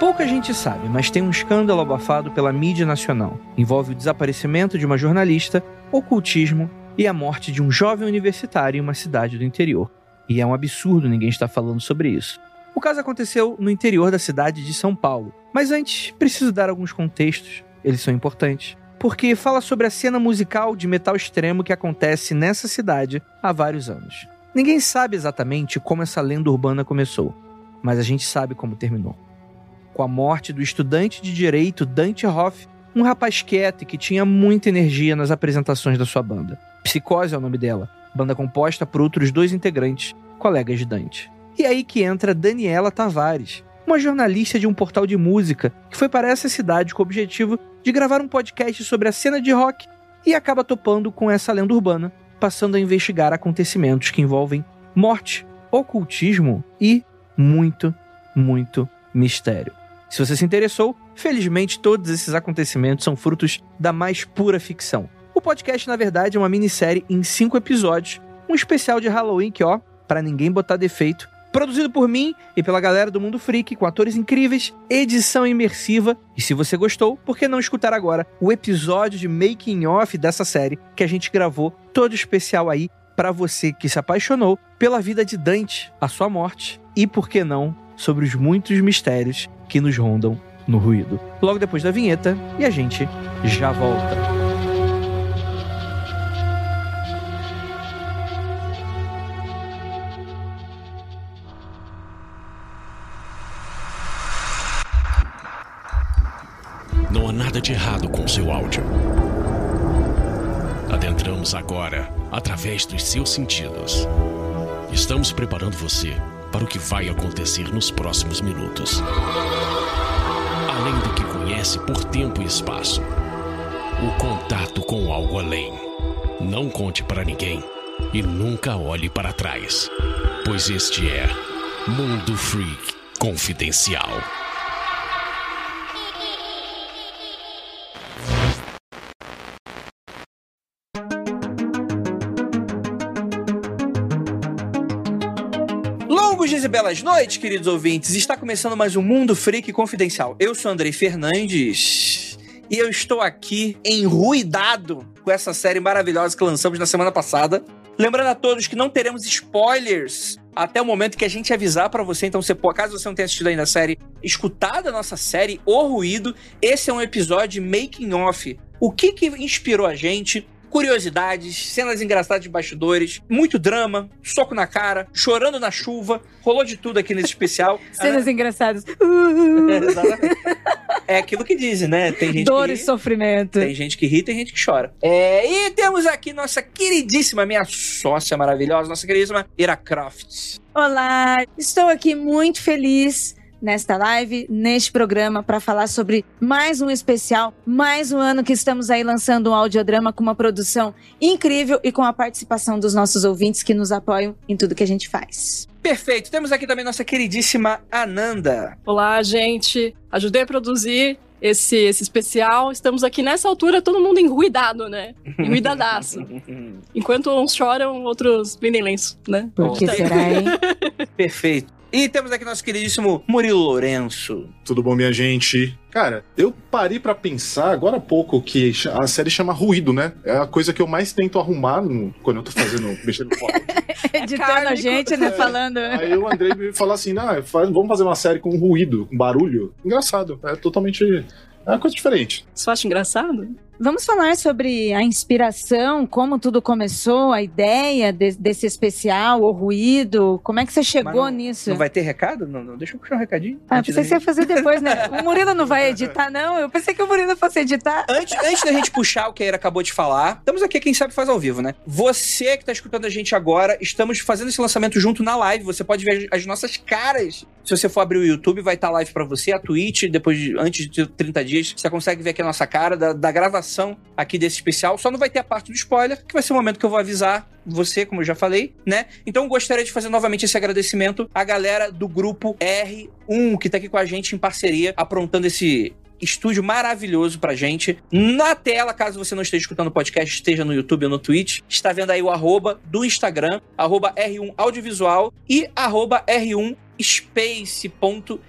Pouca gente sabe, mas tem um escândalo abafado pela mídia nacional. Envolve o desaparecimento de uma jornalista, ocultismo e a morte de um jovem universitário em uma cidade do interior. E é um absurdo ninguém estar falando sobre isso. O caso aconteceu no interior da cidade de São Paulo. Mas antes, preciso dar alguns contextos, eles são importantes. Porque fala sobre a cena musical de metal extremo que acontece nessa cidade há vários anos. Ninguém sabe exatamente como essa lenda urbana começou, mas a gente sabe como terminou com a morte do estudante de direito Dante Hoff, um rapaz quieto e que tinha muita energia nas apresentações da sua banda. Psicose é o nome dela, banda composta por outros dois integrantes, colegas de Dante. E aí que entra Daniela Tavares, uma jornalista de um portal de música que foi para essa cidade com o objetivo de gravar um podcast sobre a cena de rock e acaba topando com essa lenda urbana, passando a investigar acontecimentos que envolvem morte, ocultismo e muito, muito mistério. Se você se interessou, felizmente todos esses acontecimentos são frutos da mais pura ficção. O podcast, na verdade, é uma minissérie em cinco episódios, um especial de Halloween que, ó, para ninguém botar defeito, produzido por mim e pela galera do Mundo Freak, com atores incríveis, edição imersiva. E se você gostou, por que não escutar agora o episódio de Making Off dessa série que a gente gravou todo especial aí para você que se apaixonou pela vida de Dante, a sua morte e, por que não, sobre os muitos mistérios que nos rondam no ruído. Logo depois da vinheta e a gente já volta. Não há nada de errado com seu áudio. Adentramos agora através dos seus sentidos. Estamos preparando você para o que vai acontecer nos próximos minutos. Além do que conhece por tempo e espaço, o contato com algo além. Não conte para ninguém e nunca olhe para trás, pois este é Mundo Freak Confidencial. Belas noites, queridos ouvintes. Está começando mais um Mundo Freak Confidencial. Eu sou Andrei Fernandes e eu estou aqui enruidado com essa série maravilhosa que lançamos na semana passada. Lembrando a todos que não teremos spoilers até o momento que a gente avisar para você. Então, você, caso você não tenha assistido ainda a série, escutado a nossa série O Ruído, esse é um episódio Making Off. O que que inspirou a gente? Curiosidades, cenas engraçadas de bastidores, muito drama, soco na cara, chorando na chuva, rolou de tudo aqui nesse especial. Cenas engraçadas. É, exatamente. É aquilo que dizem, né? Tem gente Dor que e sofrimento. tem gente que ri, tem gente que chora. É, e temos aqui nossa queridíssima, minha sócia maravilhosa, nossa queridíssima Ira Croft. Olá, estou aqui muito feliz nesta live, neste programa, para falar sobre mais um especial, mais um ano que estamos aí lançando um audiodrama com uma produção incrível e com a participação dos nossos ouvintes que nos apoiam em tudo que a gente faz. Perfeito. Temos aqui também nossa queridíssima Ananda. Olá, gente. Ajudei a produzir esse, esse especial. Estamos aqui nessa altura, todo mundo enruidado, né? Enruidadaço. Enquanto uns choram, outros vendem lenço, né? Por que aí. será, hein? Perfeito. E temos aqui nosso queridíssimo Murilo Lourenço. Tudo bom, minha gente? Cara, eu parei pra pensar agora há pouco que a série chama Ruído, né? É a coisa que eu mais tento arrumar no- quando eu tô fazendo, mexendo áudio. Editando a gente, né? É. Falando. Aí o Andrei me fala assim: ah, faz- vamos fazer uma série com ruído, com barulho. Engraçado. É totalmente. É uma coisa diferente. Você acha engraçado? Vamos falar sobre a inspiração, como tudo começou, a ideia de, desse especial, o ruído, como é que você chegou não, nisso? Não vai ter recado? Não, não. Deixa eu puxar um recadinho. Ah, pensei que você ia fazer depois, né? O Murilo não vai editar, não? Eu pensei que o Murilo fosse editar. Antes, antes da gente puxar o que a Ira acabou de falar, estamos aqui, quem sabe faz ao vivo, né? Você que tá escutando a gente agora, estamos fazendo esse lançamento junto na live. Você pode ver as nossas caras. Se você for abrir o YouTube, vai estar tá live para você, a Twitch, depois de, antes de 30 dias, você consegue ver aqui a nossa cara da, da gravação aqui desse especial. Só não vai ter a parte do spoiler, que vai ser o momento que eu vou avisar você, como eu já falei, né? Então gostaria de fazer novamente esse agradecimento à galera do grupo R1 que tá aqui com a gente em parceria, aprontando esse estúdio maravilhoso pra gente. Na tela, caso você não esteja escutando o podcast, esteja no YouTube ou no Twitch, está vendo aí o arroba do Instagram, arroba R1 Audiovisual e arroba R1 space.gg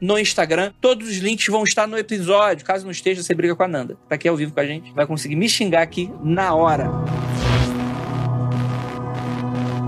no Instagram. Todos os links vão estar no episódio. Caso não esteja, você briga com a Nanda. Tá aqui ao vivo com a gente. Vai conseguir me xingar aqui na hora.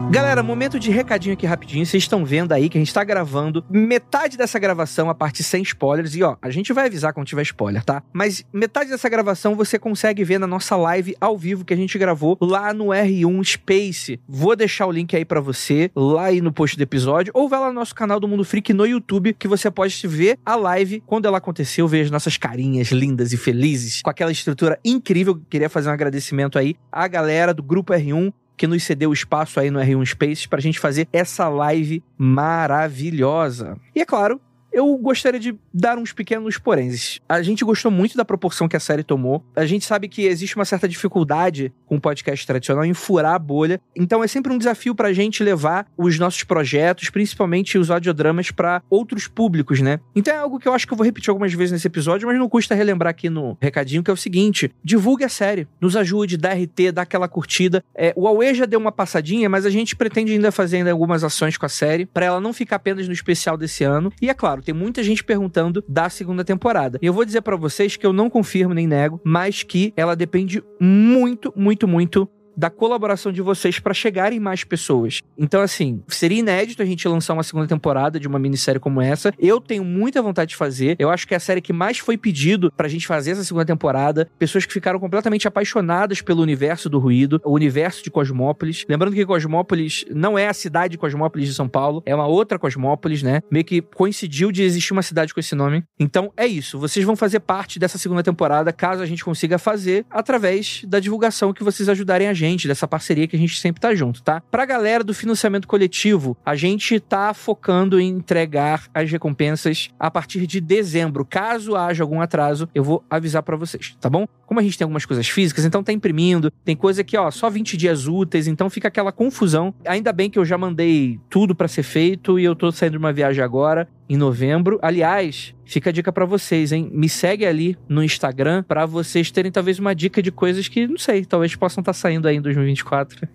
Galera, momento de recadinho aqui rapidinho. Vocês estão vendo aí que a gente tá gravando metade dessa gravação a parte sem spoilers. E ó, a gente vai avisar quando tiver spoiler, tá? Mas metade dessa gravação você consegue ver na nossa live ao vivo que a gente gravou lá no R1 Space. Vou deixar o link aí para você, lá aí no post do episódio, ou vai lá no nosso canal do Mundo Freak no YouTube, que você pode ver a live quando ela aconteceu, ver as nossas carinhas lindas e felizes, com aquela estrutura incrível. Queria fazer um agradecimento aí à galera do Grupo R1, que nos cedeu espaço aí no R1 Spaces para a gente fazer essa live maravilhosa. E é claro, eu gostaria de dar uns pequenos poréns. A gente gostou muito da proporção que a série tomou. A gente sabe que existe uma certa dificuldade com o podcast tradicional em furar a bolha. Então é sempre um desafio pra gente levar os nossos projetos, principalmente os audiodramas, para outros públicos, né? Então é algo que eu acho que eu vou repetir algumas vezes nesse episódio, mas não custa relembrar aqui no recadinho, que é o seguinte: divulgue a série, nos ajude, dá RT, dá aquela curtida. É, o Aue já deu uma passadinha, mas a gente pretende ainda fazer ainda algumas ações com a série, para ela não ficar apenas no especial desse ano. E é claro, tem muita gente perguntando da segunda temporada. E eu vou dizer para vocês que eu não confirmo nem nego, mas que ela depende muito, muito, muito da colaboração de vocês para chegarem mais pessoas. Então, assim, seria inédito a gente lançar uma segunda temporada de uma minissérie como essa. Eu tenho muita vontade de fazer. Eu acho que é a série que mais foi pedido pra gente fazer essa segunda temporada. Pessoas que ficaram completamente apaixonadas pelo universo do ruído, o universo de Cosmópolis. Lembrando que Cosmópolis não é a cidade de Cosmópolis de São Paulo, é uma outra Cosmópolis, né? Meio que coincidiu de existir uma cidade com esse nome. Então, é isso. Vocês vão fazer parte dessa segunda temporada, caso a gente consiga fazer, através da divulgação que vocês ajudarem a gente gente, dessa parceria que a gente sempre tá junto, tá? Pra galera do financiamento coletivo, a gente tá focando em entregar as recompensas a partir de dezembro. Caso haja algum atraso, eu vou avisar para vocês, tá bom? Como a gente tem algumas coisas físicas, então tá imprimindo, tem coisa que, ó, só 20 dias úteis, então fica aquela confusão. Ainda bem que eu já mandei tudo para ser feito e eu tô saindo de uma viagem agora em novembro. Aliás, fica a dica para vocês, hein? Me segue ali no Instagram para vocês terem talvez uma dica de coisas que, não sei, talvez possam estar tá saindo aí em 2024.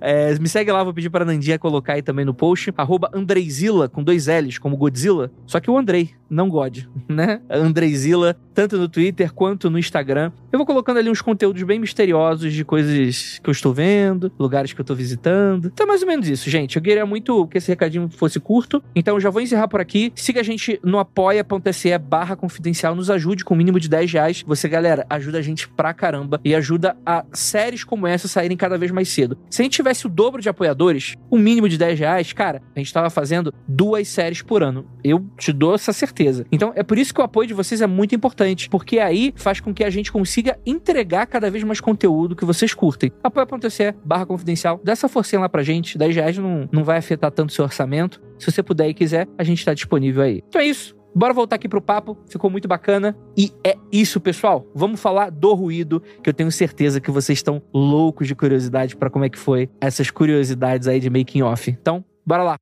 é, me segue lá, vou pedir pra Nandinha colocar aí também no post. Arroba Andreizila, com dois L's, como Godzilla. Só que o Andrei, não God, né? Andreizila, tanto no Twitter quanto no Instagram. Eu vou colocando ali uns conteúdos bem misteriosos de coisas que eu estou vendo, lugares que eu estou visitando. Então, mais ou menos isso, gente. Eu queria muito que esse recadinho fosse curto. Então, já vou encerrar por aqui. Siga a gente no apoia.se barra confidencial. Nos ajude com o mínimo de 10 reais. Você, galera, ajuda a gente pra caramba e ajuda a séries como essa saírem cada vez mais cedo. Se a gente tivesse o dobro de apoiadores, o um mínimo de 10 reais, cara, a gente tava fazendo duas séries por ano. Eu te dou essa certeza. Então, é por isso que o apoio de vocês é muito importante, porque aí faz com que a gente consiga entregar cada vez mais conteúdo que vocês curtem. apoia.se barra confidencial. Dá essa forcinha lá pra gente. 10 reais não, não vai afetar tanto o seu orçamento. Se você puder e quiser, a gente está disponível aí. Então é isso. Bora voltar aqui pro papo, ficou muito bacana. E é isso, pessoal. Vamos falar do ruído, que eu tenho certeza que vocês estão loucos de curiosidade para como é que foi essas curiosidades aí de making off. Então, bora lá.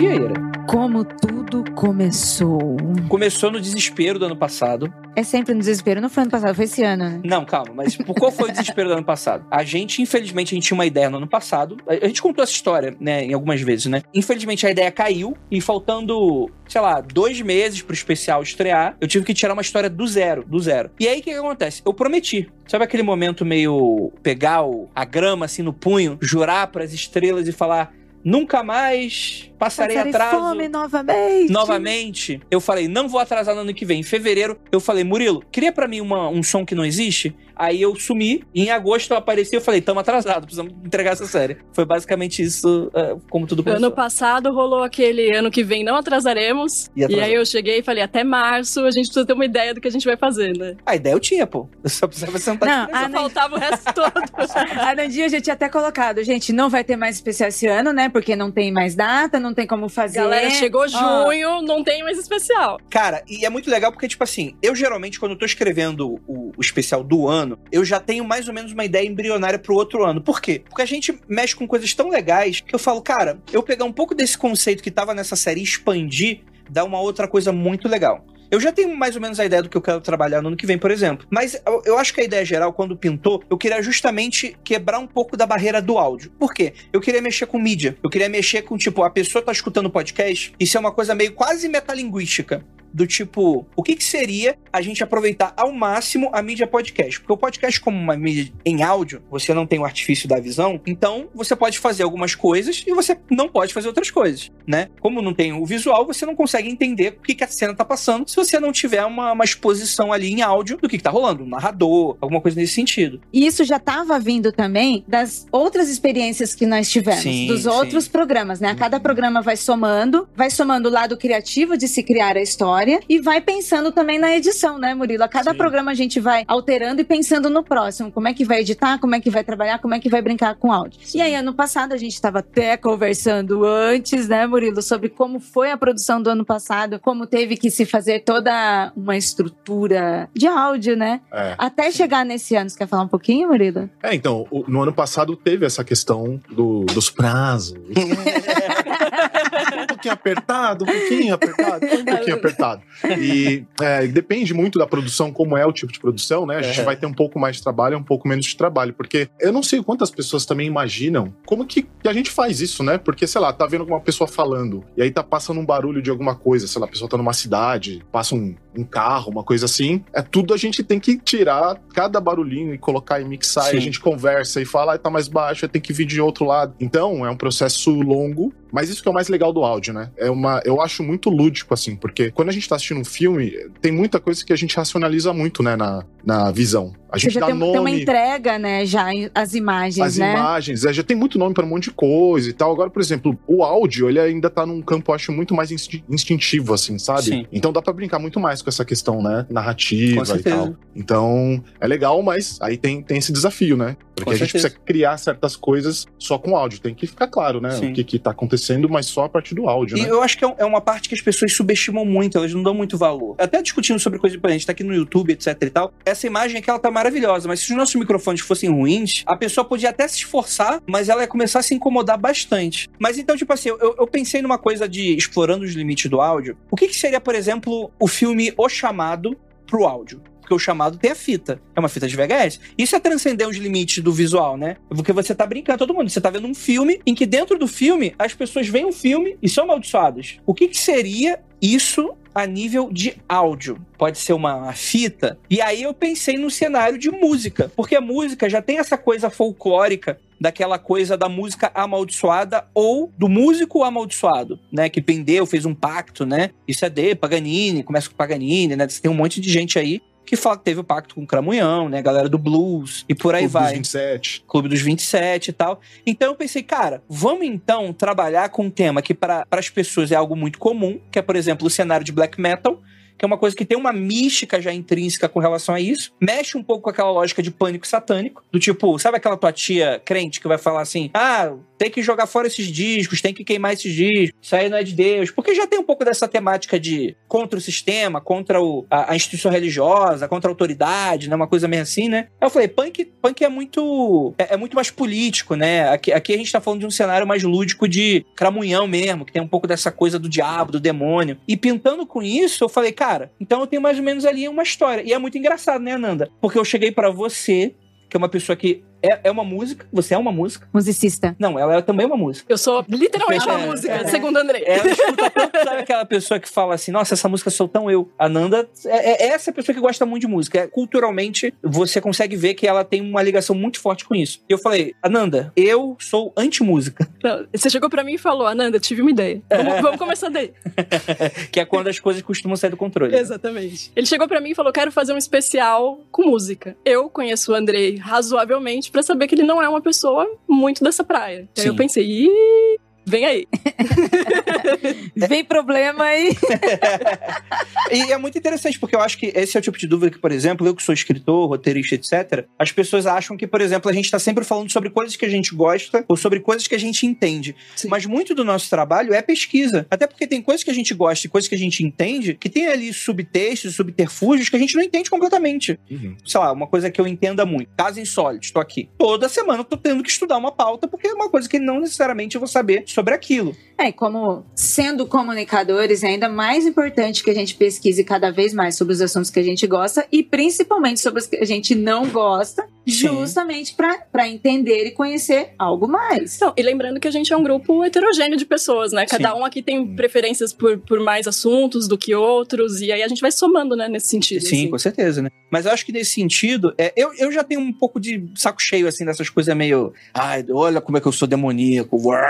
Ira? Como tudo começou? Começou no desespero do ano passado. É sempre no desespero. Não foi ano passado, foi esse ano, né? Não, calma, mas por qual foi o desespero do ano passado? A gente, infelizmente, a gente tinha uma ideia no ano passado. A gente contou essa história, né, em algumas vezes, né? Infelizmente a ideia caiu e faltando, sei lá, dois meses pro especial estrear, eu tive que tirar uma história do zero, do zero. E aí o que, que acontece? Eu prometi. Sabe aquele momento meio pegar o, a grama assim no punho, jurar pras estrelas e falar. Nunca mais passarei, Passarei atraso. fome novamente. Novamente, eu falei, não vou atrasar no ano que vem. Em fevereiro, eu falei, Murilo, cria pra mim uma- um som que não existe. Aí eu sumi, e em agosto eu apareci e falei, tamo atrasado, precisamos entregar essa série. Foi basicamente isso, é, como tudo começou. Ano passado rolou aquele ano que vem não atrasaremos. E E, aí eu cheguei e falei, até março a gente precisa ter uma ideia do que a gente vai fazer, né? A ideia eu tinha, pô. Eu só precisava sentar Não, de a Só faltava o resto todo. A Nandinha já tinha até colocado, gente, não vai ter mais especial esse ano, né? Porque não tem mais data, não tem como fazer. Galera, chegou junho, não tem mais especial. Cara, e é muito legal porque, tipo assim, eu geralmente, quando eu tô escrevendo o, o especial do ano, eu já tenho mais ou menos uma ideia embrionária pro outro ano. Por quê? Porque a gente mexe com coisas tão legais que eu falo, cara, eu pegar um pouco desse conceito que tava nessa série e expandir, dá uma outra coisa muito legal. Eu já tenho mais ou menos a ideia do que eu quero trabalhar no ano que vem, por exemplo. Mas eu, acho que a ideia geral, quando pintou, eu queria justamente quebrar um pouco da barreira do áudio. Por quê? Eu queria mexer com mídia. Eu queria mexer com, tipo, a pessoa tá escutando podcast, isso é uma coisa meio quase metalinguística. Do tipo, o que, que seria a gente aproveitar ao máximo a mídia podcast? Porque o podcast, como uma mídia em áudio, você não tem o artifício da visão, então você pode fazer algumas coisas e você não pode fazer outras coisas, né? Como não tem o visual, você não consegue entender o que, que a cena tá passando se você não tiver uma, uma exposição ali em áudio do que, que tá rolando, um narrador, alguma coisa nesse sentido. E isso já estava vindo também das outras experiências que nós tivemos, Sim, dos sim. outros programas, né? A cada programa vai somando, vai somando o lado criativo de se criar a história e vai pensando também na edição, né, Murilo? A cada Sim. programa a gente vai alterando e pensando no próximo, como é que vai editar, como é que vai trabalhar, como é que vai brincar com áudio. E aí, ano passado, a gente estava até conversando antes, né, Murilo, sobre como foi a produção do ano passado, como teve que se fazer toda uma estrutura de áudio, né? É. Até chegar nesse ano, você quer falar um pouquinho, Murilo? É, então, no ano passado teve essa questão do- dos prazos. um pouquinho apertado, um pouquinho apertado, um pouquinho apertado. E é, depende muito da produção, como é o tipo de produção, né? A gente É. vai ter um pouco mais de trabalho, um pouco menos de trabalho. Porque eu não sei quantas pessoas também imaginam como que, que a gente faz isso, né? Porque, sei lá, tá vendo alguma pessoa falando, e aí tá passando um barulho de alguma coisa, sei lá, a pessoa tá numa cidade, passa um, um carro, uma coisa assim. É tudo a gente tem que tirar cada barulhinho e colocar e mixar, e a gente conversa e fala, ah, tá mais baixo, aí tem que vir de outro lado. Então, é um processo longo, mas isso que é o mais legal do áudio, né? É uma, eu acho muito lúdico, assim, porque quando a gente tá assistindo um filme, tem muita coisa que a gente racionaliza muito, né, na, na visão. A Você gente já dá tem, tem uma nome entrega, né, já, as imagens, as né? imagens, é, já tem muito nome para um monte de coisa e tal. Agora, por exemplo, o áudio, ele ainda tá num campo, eu acho, muito mais insti- instintivo, assim, sabe? Sim. Então dá pra brincar muito mais com essa questão, né? Narrativa e tal. Então, é legal, mas aí tem, tem esse desafio, né? Porque Com a gente certeza. precisa criar certas coisas só com áudio. Tem que ficar claro, né? Sim. O que, que tá acontecendo, mas só a partir do áudio, E né? eu acho que é é uma parte que as pessoas subestimam muito, elas não dão muito valor. Até discutindo sobre coisa de a gente tá aqui no YouTube, etc e tal. Essa imagem aqui, ela tá maravilhosa, mas se os nossos microfones fossem ruins, a pessoa podia até se esforçar, mas ela ia começar a se incomodar bastante. Mas então, tipo assim, eu, eu pensei numa coisa de explorando os limites do áudio. O que, que seria, por exemplo, o filme O Chamado pro áudio? Porque o chamado tem a fita. É uma fita de VHS. Isso é transcender os limites do visual, né? Porque você tá brincando todo mundo. Você tá vendo um filme em que dentro do filme as pessoas veem um filme e são amaldiçoadas. O que, que seria isso a nível de áudio? Pode ser uma fita. E aí eu pensei no cenário de música. Porque a música já tem essa coisa folclórica daquela coisa da música amaldiçoada ou do músico amaldiçoado, né? Que pendeu, fez um pacto, né? Isso é de Paganini, começa com Paganini, né? Tem um monte de gente aí que fala que teve o pacto com o Cramunhão, né? Galera do blues e por aí Clube dos vai. 27. Clube dos 27 e tal. Então eu pensei, cara, vamos então trabalhar com um tema que para as pessoas é algo muito comum, que é, por exemplo, o cenário de black metal, que é uma coisa que tem uma mística já intrínseca com relação a isso. Mexe um pouco com aquela lógica de pânico satânico, do tipo, sabe aquela tua tia crente que vai falar assim: ah, tem que jogar fora esses discos, tem que queimar esses discos, isso aí não é de Deus. Porque já tem um pouco dessa temática de contra o sistema, contra o, a, a, instituição religiosa, contra a autoridade, né? Uma coisa meio assim, né? Eu falei, punk, punk é muito. É, é, muito mais político, né? Aqui, aqui a gente tá falando de um cenário mais lúdico de cramunhão mesmo, que tem um pouco dessa coisa do diabo, do demônio. E pintando com isso, eu falei, cara, então eu tenho mais ou menos ali uma história. E é muito engraçado, né, Ananda? Porque eu cheguei para você que é uma pessoa que é, é uma música, você é uma música. Musicista. Não, ela é também uma música. Eu sou literalmente uma é, música, é, segundo André. Ela escuta tanto, sabe aquela pessoa que fala assim, nossa, essa música sou tão eu. A Nanda é, é essa pessoa que gosta muito de música. É, culturalmente, você consegue ver que ela tem uma ligação muito forte com isso. E eu falei, Ananda, eu sou anti-música. Você chegou para mim e falou, Ananda, tive uma ideia. Vamos, vamos começar daí. que é quando as coisas costumam sair do controle. Exatamente. Ele chegou para mim e falou, quero fazer um especial com música. Eu conheço o Andrei razoavelmente para saber que ele não é uma pessoa muito dessa praia. Aí eu pensei, ih, Vem aí. Vem problema aí. e é muito interessante, porque eu acho que esse é o tipo de dúvida que, por exemplo, eu que sou escritor, roteirista, etc., as pessoas acham que, por exemplo, a gente está sempre falando sobre coisas que a gente gosta ou sobre coisas que a gente entende. Sim. Mas muito do nosso trabalho é pesquisa. Até porque tem coisas que a gente gosta e coisas que a gente entende que tem ali subtextos, subterfúgios que a gente não entende completamente. Uhum. Sei lá, uma coisa que eu entenda muito. Caso insólito, estou aqui. Toda semana eu tô tendo que estudar uma pauta porque é uma coisa que não necessariamente eu vou saber sobre aquilo. É, como sendo comunicadores, é ainda mais importante que a gente pesquise cada vez mais sobre os assuntos que a gente gosta e principalmente sobre os que a gente não gosta. Justamente para entender e conhecer algo mais. Então, e lembrando que a gente é um grupo heterogêneo de pessoas, né? Cada Sim. um aqui tem preferências por, por mais assuntos do que outros, e aí a gente vai somando, né, nesse sentido. Sim, assim. com certeza, né? Mas eu acho que nesse sentido, é, eu, eu já tenho um pouco de saco cheio, assim, dessas coisas meio. Ai, olha como é que eu sou demoníaco. Uau!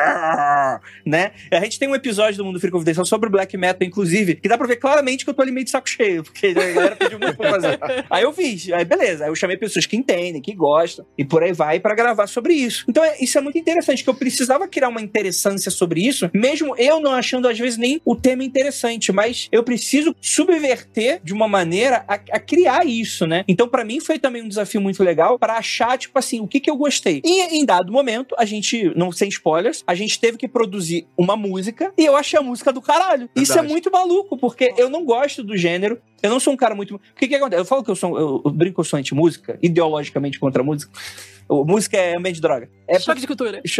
Né? A gente tem um episódio do Mundo Free Confidencial sobre o Black Metal, inclusive, que dá pra ver claramente que eu tô ali meio de saco cheio, porque a galera pediu muito pra fazer. aí eu fiz, aí beleza, aí eu chamei pessoas que entendem, que gostam, e por aí vai para gravar sobre isso. Então é, isso é muito interessante, que eu precisava criar uma interessância sobre isso, mesmo eu não achando às vezes nem o tema interessante, mas eu preciso subverter de uma maneira a, a criar isso, né? Então para mim foi também um desafio muito legal para achar, tipo assim, o que que eu gostei. E em dado momento, a gente, não sem spoilers, a gente teve que produzir uma música e eu achei a música do caralho. Verdade. Isso é muito maluco, porque eu não gosto do gênero. Eu não sou um cara muito. O que que acontece? Eu falo que eu sou. Eu, eu brinco que eu sou anti-música, ideologicamente contra a música. música é ambiente de droga. É Choque de cultura.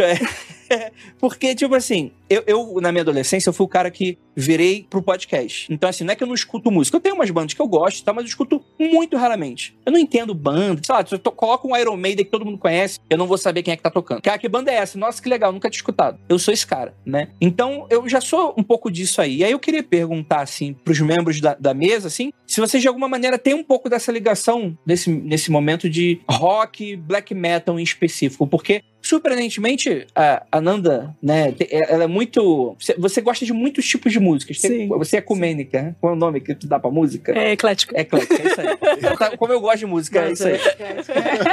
É, porque, tipo assim, eu, eu, na minha adolescência, eu fui o cara que virei pro podcast. Então, assim, não é que eu não escuto música. Eu tenho umas bandas que eu gosto, tá? mas eu escuto muito raramente. Eu não entendo banda. Sei lá, se eu to, coloco um Iron Maiden que todo mundo conhece, eu não vou saber quem é que tá tocando. Cara, que banda é essa? Nossa, que legal, nunca tinha escutado. Eu sou esse cara, né? Então, eu já sou um pouco disso aí. E aí eu queria perguntar, assim, pros membros da, da mesa, assim, se vocês de alguma maneira têm um pouco dessa ligação nesse, nesse momento de rock, black metal em específico. Porque Surpreendentemente, a Nanda, né, ela é muito. Você gosta de muitos tipos de músicas. Sim, você é ecumênica. Sim. Qual é o nome que tu dá pra música? É eclética. É eclética, é isso aí. Então, tá, como eu gosto de música, é isso aí.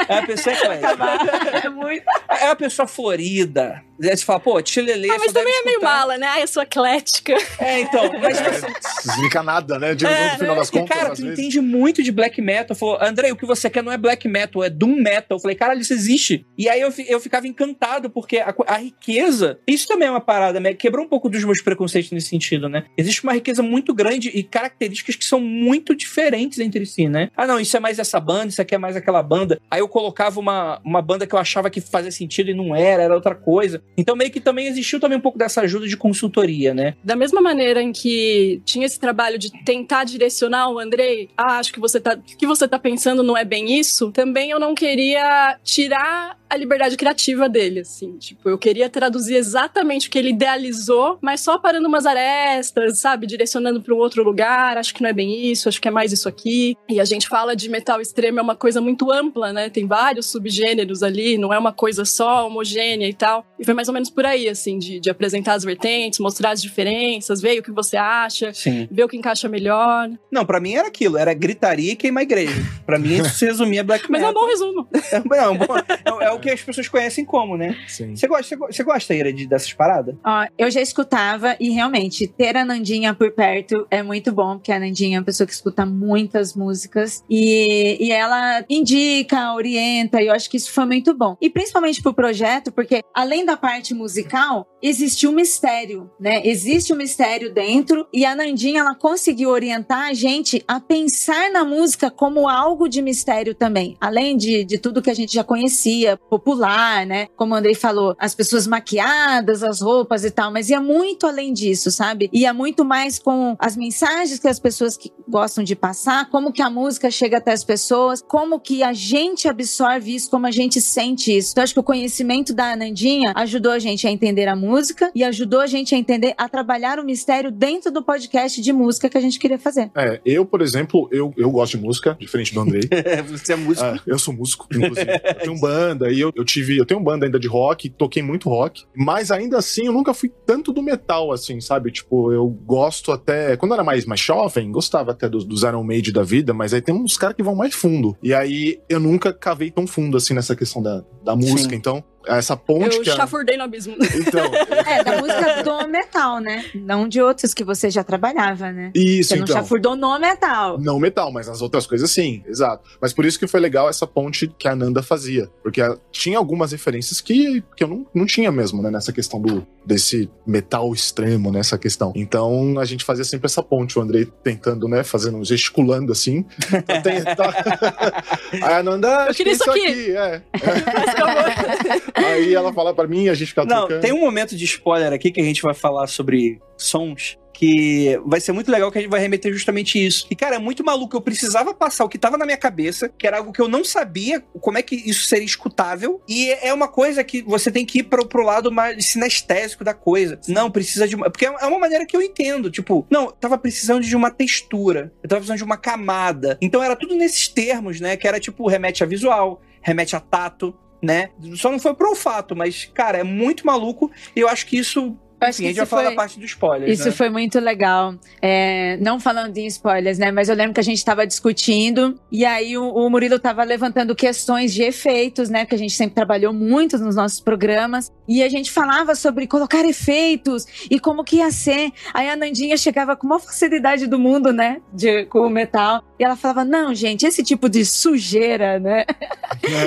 É uma pessoa eclética. É muito. É uma pessoa florida. Aí você fala, pô, Tilelê. Ah, mas também é meio mala, né? Ah, eu sou eclética. É, então. Mas é, nada, né? De é, no final das contas. E, cara, tu vezes. entende muito de black metal. Falou, André, o que você quer não é black metal, é doom metal. Eu falei, caralho, isso existe. E aí eu, eu ficava encantado, porque a, a, riqueza. Isso também é uma parada, né? Quebrou um pouco dos meus preconceitos nesse sentido, né? Existe uma riqueza muito grande e características que são muito diferentes entre si, né? Ah, não, isso é mais essa banda, isso aqui é mais aquela banda. Aí eu colocava uma, uma banda que eu achava que fazia sentido e não era, era outra coisa. Então meio que também existiu também um pouco dessa ajuda de consultoria, né? Da mesma maneira em que tinha esse trabalho de tentar direcionar o Andrei, ah, acho que você tá, que você tá pensando não é bem isso, também eu não queria tirar a liberdade criativa dele, assim. Tipo, eu queria traduzir exatamente o que ele idealizou, mas só parando umas arestas, sabe? Direcionando para um outro lugar. Acho que não é bem isso, acho que é mais isso aqui. E a gente fala de metal extremo, é uma coisa muito ampla, né? Tem vários subgêneros ali, não é uma coisa só homogênea e tal. E foi mais ou menos por aí, assim, de, de apresentar as vertentes, mostrar as diferenças, ver o que você acha, Sim. ver o que encaixa melhor. Não, para mim era aquilo, era gritaria e queimar igreja. Para mim isso se resumia black metal. Mas é um bom resumo. É, é, um bom, é, é o que as pessoas conhecem como, né? Sim. Você gosta, você, go- você gosta, Ira, de, dessas paradas? Ó, eu já escutava e realmente ter a Nandinha por perto é muito bom, porque a Nandinha é uma pessoa que escuta muitas músicas e, e ela indica, orienta, e eu acho que isso foi muito bom. E principalmente pro projeto, porque além da parte musical, existe um mistério, né? Existe um mistério dentro e a Nandinha ela conseguiu orientar a gente a pensar na música como algo de mistério também, além de, de tudo que a gente já conhecia, popular, né? Como o Andrei falou, as pessoas maquiadas, as roupas e tal, mas ia muito além disso, sabe? Ia muito mais com as mensagens que as pessoas que gostam de passar, como que a música chega até as pessoas, como que a gente absorve isso, como a gente sente isso. Então, acho que o conhecimento da Anandinha ajudou a gente a entender a música e ajudou a gente a entender, a trabalhar o mistério dentro do podcast de música que a gente queria fazer. É, eu, por exemplo, eu, eu gosto de música, diferente do Andrei. você é músico. Ah, eu sou músico, inclusive. Eu tenho banda e eu, eu tive. Eu tenho banda ainda de rock, toquei muito rock. Mas ainda assim, eu nunca fui tanto do metal, assim, sabe? Tipo, eu gosto até. Quando eu era mais, mais jovem, gostava até dos, dos Iron Maiden da vida, mas aí tem uns caras que vão mais fundo. E aí eu nunca cavei tão fundo assim nessa questão da, da música. Sim. Então, essa ponte Eu que a... chafurdei no abismo. Então, É, da música do metal, né? Não de outros que você já trabalhava, né? isso, Você não então. chafurdou no metal. Não metal, mas as outras coisas sim, exato. Mas por isso que foi legal essa ponte que a Nanda fazia. Porque tinha algumas referências que, que eu não, não tinha mesmo, né? Nessa questão do, desse metal extremo, nessa questão. Então a gente fazia sempre essa ponte, o Andrei tentando, né? Fazendo, gesticulando assim. pra tentar- Aí a Nanda, que queria é isso aqui." é. Aí ela fala pra mim e a gente fica Não, trocando. tem um momento de spoiler aqui que a gente vai falar sobre sons que vai ser muito legal que a gente vai remeter justamente isso. E, cara, é muito maluco. Eu precisava passar o que tava na minha cabeça, que era algo que eu não sabia como é que isso seria escutável. E é uma coisa que você tem que ir pro, pro lado mais sinestésico da coisa. Não, precisa de uma. Porque é uma maneira que eu entendo. Tipo, não, eu tava precisando de uma textura. Eu tava precisando de uma camada. Então era tudo nesses termos, né? Que era tipo, remete a visual, remete a tato né? Só não foi pro olfato, mas, cara, é muito maluco e eu acho que isso. Eu acho Enfim, que a gente vai isso falar foi- da parte do spoiler. Isso né? foi muito legal. É, não falando em spoilers, né? Mas eu lembro que a gente estava discutindo e aí o, o Murilo estava levantando questões de efeitos, né? Que a gente sempre trabalhou muito nos nossos programas. E a gente falava sobre colocar efeitos e como que ia ser. Aí a Nandinha chegava com uma facilidade do mundo, né? De, com o metal. E ela falava: Não, gente, esse tipo de sujeira, né?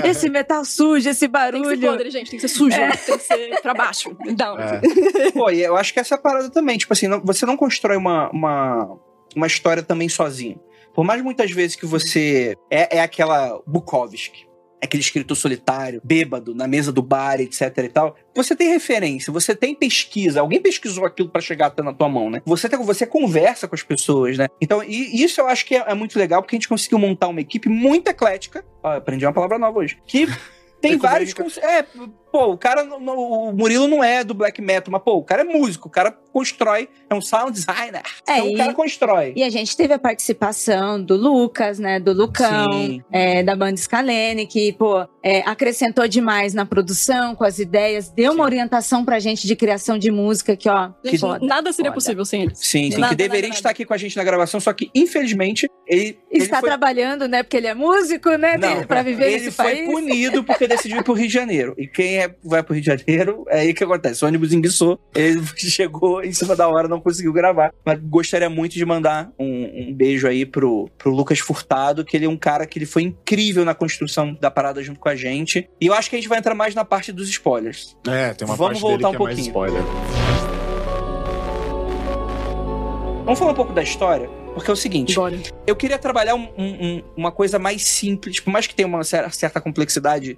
É. Esse metal sujo, esse Tem que ser barulho. podre, gente. Tem que ser sujo. É. Tem que ser pra baixo. Down. É. Pô, e eu acho que essa é a parada também. Tipo assim, não- você não constrói uma, uma, uma história também sozinho. Por mais muitas vezes que você. É, é aquela Bukowski. Aquele escritor solitário, bêbado, na mesa do bar, etc e tal. Você tem referência, você tem pesquisa. Alguém pesquisou aquilo pra chegar até na tua mão, né? Você, tem, você conversa com as pessoas, né? Então, e isso eu acho que é, é muito legal, porque a gente conseguiu montar uma equipe muito eclética. Ó, aprendi uma palavra nova hoje. Que tem vários. É, pô, o cara. o Murilo não é do black metal, mas, pô, o cara é músico, o cara constrói, é um sound designer. É, então o e- cara constrói. E a gente teve a participação do Lucas, né? Do Lucão, Sim. é, da banda Scalene, que, pô, é, acrescentou demais na produção, com as ideias, deu uma orientação pra gente de criação de música que, ó, Gente, foda, nada seria foda. possível sem eles. Sim, sim, Nada, que deveria nada, estar aqui com a gente na gravação, só que, infelizmente, ele. ele Está foi... trabalhando, né? Porque ele é músico, né? Não, pra viver ele nesse foi país. punido porque decidiu ir pro Rio de Janeiro. E quem é, vai pro Rio de Janeiro, é aí que acontece. O ônibus enguiçou, ele chegou em cima da hora, não conseguiu gravar. Mas gostaria muito de mandar um, um beijo aí pro, pro Lucas Furtado, que ele é um cara que ele foi incrível na construção da parada junto com a gente. E eu acho que a gente vai entrar mais na parte dos spoilers. É, tem uma Vamos parte dele voltar que um é mais pouquinho. spoiler. Vamos falar um pouco da história? Porque é o seguinte, Bora. eu queria trabalhar um- um- um- uma coisa mais simples, por mais que tenha uma cer- certa complexidade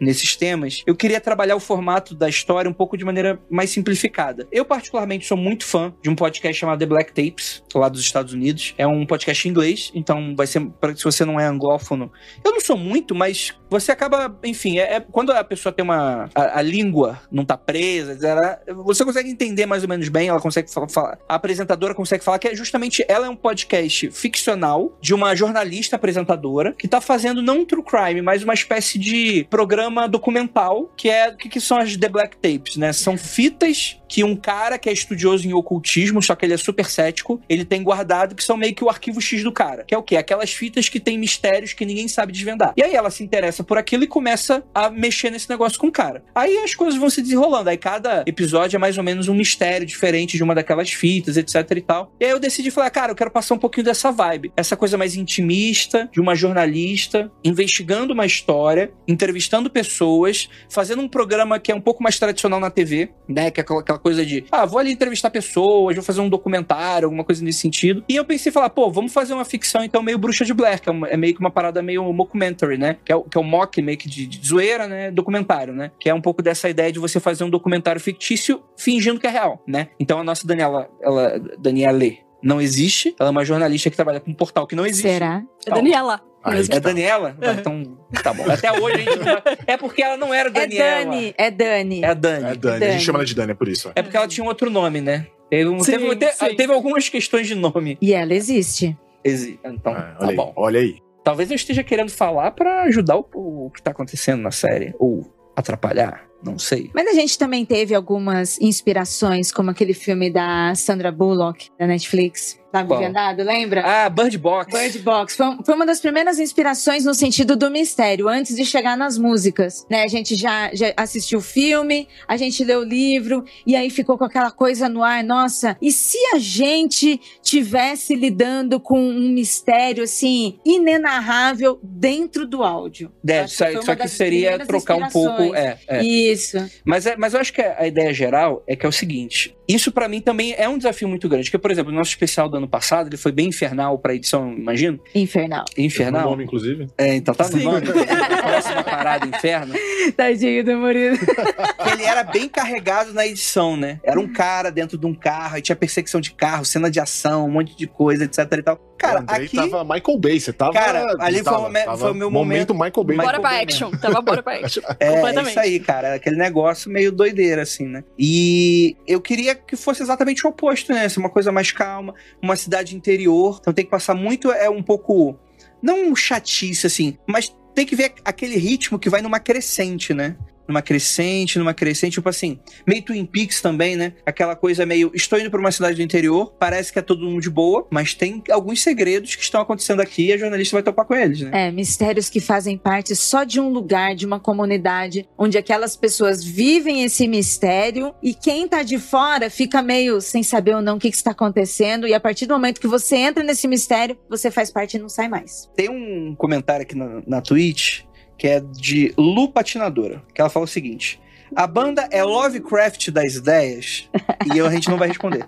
nesses temas, eu queria trabalhar o formato da história um pouco de maneira mais simplificada. Eu, particularmente, sou muito fã de um podcast chamado The Black Tapes, lá dos Estados Unidos. É um podcast em inglês, então vai ser, se você não é anglófono, eu não sou muito, mas você acaba, enfim, é, é- quando a pessoa tem uma. A, a língua não tá presa, ela- você consegue entender mais ou menos bem, ela consegue fa- falar. A apresentadora consegue falar que é justamente ela é um podcast ficcional de uma jornalista apresentadora que tá fazendo não um true crime, mas uma espécie de programa programa documental, que é o que, que são as The Black Tapes, né? São fitas que um cara que é estudioso em ocultismo, só que ele é super cético, ele tem guardado, que são meio que o arquivo X do cara. Que é o quê? Aquelas fitas que tem mistérios que ninguém sabe desvendar. E aí ela se interessa por aquilo e começa a mexer nesse negócio com o cara. Aí as coisas vão se desenrolando. Aí cada episódio é mais ou menos um mistério diferente de uma daquelas fitas, etc e tal. E aí eu decidi falar, cara, eu quero passar um pouquinho dessa vibe. Essa coisa mais intimista, de uma jornalista, investigando uma história, entrevistando pessoas, fazendo um programa que é um pouco mais tradicional na TV, né? Que é aquela, coisa de, ah, vou ali entrevistar pessoas, vou fazer um documentário, alguma coisa nesse sentido. E eu pensei, falar, pô, vamos fazer uma ficção então meio Bruxa de Blair, que é, uma, é meio que uma parada meio mockumentary, né? Que é, o, que é o mock, meio que de, de zoeira, né? Documentário, né? Que é um pouco dessa ideia de você fazer um documentário fictício fingindo que é real, né? Então a nossa Daniela, ela, Daniela não existe. Ela é uma jornalista que trabalha com um portal que não existe. Será? É Daniela. Aí É tá. Daniela? Ah, Então, tá bom. Até hoje a gente não vai- É porque ela não era É Daniela. Dani, é Dani. É a Dani. É Dani. A gente chama ela de Dani, é por isso. É porque ela tinha um outro nome, né? Teve, um- Sim, teve, te- sim. teve algumas questões de nome. E ela existe. Exi- Então, É, tá aí, bom. olha aí. Talvez eu esteja querendo falar pra ajudar o, o que tá acontecendo na série. Ou atrapalhar. Não sei. Mas a gente também teve algumas inspirações, como aquele filme da Sandra Bullock, da Netflix. Qual? Vendado, lembra? Ah, Bird Box. Bird Box foi, foi uma das primeiras inspirações no sentido do mistério, antes de chegar nas músicas, né? A gente já, já assistiu o filme, a gente leu o livro, e aí ficou com aquela coisa no ar, nossa, e se a gente tivesse lidando com um mistério, assim, inenarrável dentro do áudio? É, Acho que só, só que seria trocar um pouco. É, é. Isso. Mas, é, mas eu acho que a ideia geral é que é o seguinte: isso pra mim também é um desafio muito grande. Porque, por exemplo, o nosso especial do ano passado ele foi bem infernal pra edição, imagino. Infernal. No Infernal. nome, inclusive. É, então tá no Sim. nome. Próxima parada, inferno. Tadinho do Murilo. ele era bem carregado na edição, né? Era um cara dentro de um carro, aí tinha perseguição de carro, cena de ação, um monte de coisa, etc e tal. Cara, o Andrei aqui. tava Michael Bay, você tava. Cara, ali foi tava, o me- tava foi o meu momento. Michael Bay. Michael Bora pra Bay action. Tava bora pra action. É, Completamente. isso aí, cara. Aquele negócio meio doideira, assim, né? E eu queria que fosse exatamente o oposto, né? Ser uma coisa mais calma, uma cidade interior. Então tem que passar muito, é um pouco. Não um chatice, assim, mas tem que ver aquele ritmo que vai numa crescente, né? Numa crescente, numa crescente, tipo assim, meio Twin Peaks também, né? Aquela coisa meio. Estou indo pra uma cidade do interior, parece que é todo mundo de boa, mas tem alguns segredos que estão acontecendo aqui e a jornalista vai topar com eles, né? É, mistérios que fazem parte só de um lugar, de uma comunidade, onde aquelas pessoas vivem esse mistério e quem tá de fora fica meio sem saber ou não o que, que está acontecendo. E a partir do momento que você entra nesse mistério, você faz parte e não sai mais. Tem um comentário aqui na, na Twitch que é de Lu Patinadora, que ela fala o seguinte: a banda é Lovecraft das ideias e eu, a gente não vai responder.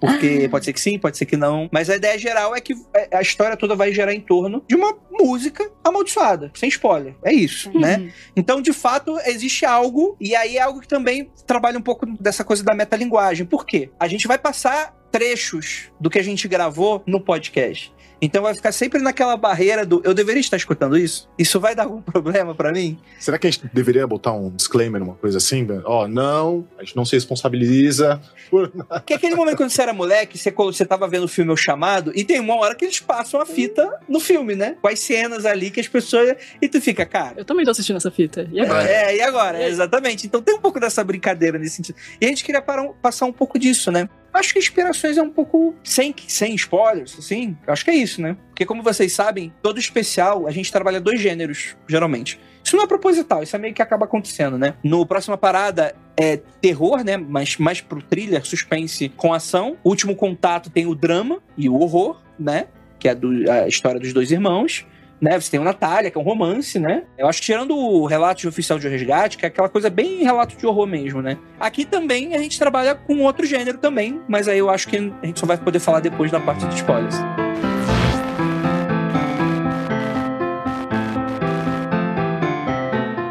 Porque pode ser que sim, pode ser que não. Mas a ideia geral é que a história toda vai gerar em torno de uma música amaldiçoada, sem spoiler. É isso, né? Uhum. Então, de fato, existe algo, e aí é algo que também trabalha um pouco dessa coisa da metalinguagem. Por quê? A gente vai passar trechos do que a gente gravou no podcast. Então vai ficar sempre naquela barreira do eu deveria estar escutando isso? Isso vai dar algum problema pra mim? Será que a gente deveria botar um disclaimer, uma coisa assim? Ó, não, a gente não se responsabiliza por Porque aquele momento quando você era moleque, você, você tava vendo o filme O Chamado, e tem uma hora que eles passam a fita no filme, né? Com as cenas ali que as pessoas. E tu fica, cara. Eu também tô assistindo essa fita. E agora? É, e agora? Aí? Exatamente. Então tem um pouco dessa brincadeira nesse sentido. E a gente queria um- passar um pouco disso, né? Acho que inspirações é um pouco sem, sem spoilers, assim. Acho que é isso, né? Porque como vocês sabem, todo especial a gente trabalha dois gêneros, geralmente. Isso não é proposital, isso é meio que acaba acontecendo, né? No próxima parada é terror, né? Mas mais pro thriller, suspense com ação. O último contato tem o drama e o horror, né? Que é do- a história dos dois irmãos né? Você tem o Natália, que é um romance, né? Eu acho que tirando o relato de oficial de resgate, que é aquela coisa bem relato de horror mesmo, né? Aqui também a gente trabalha com outro gênero também, mas aí eu acho que a gente só vai poder falar depois da parte de spoilers.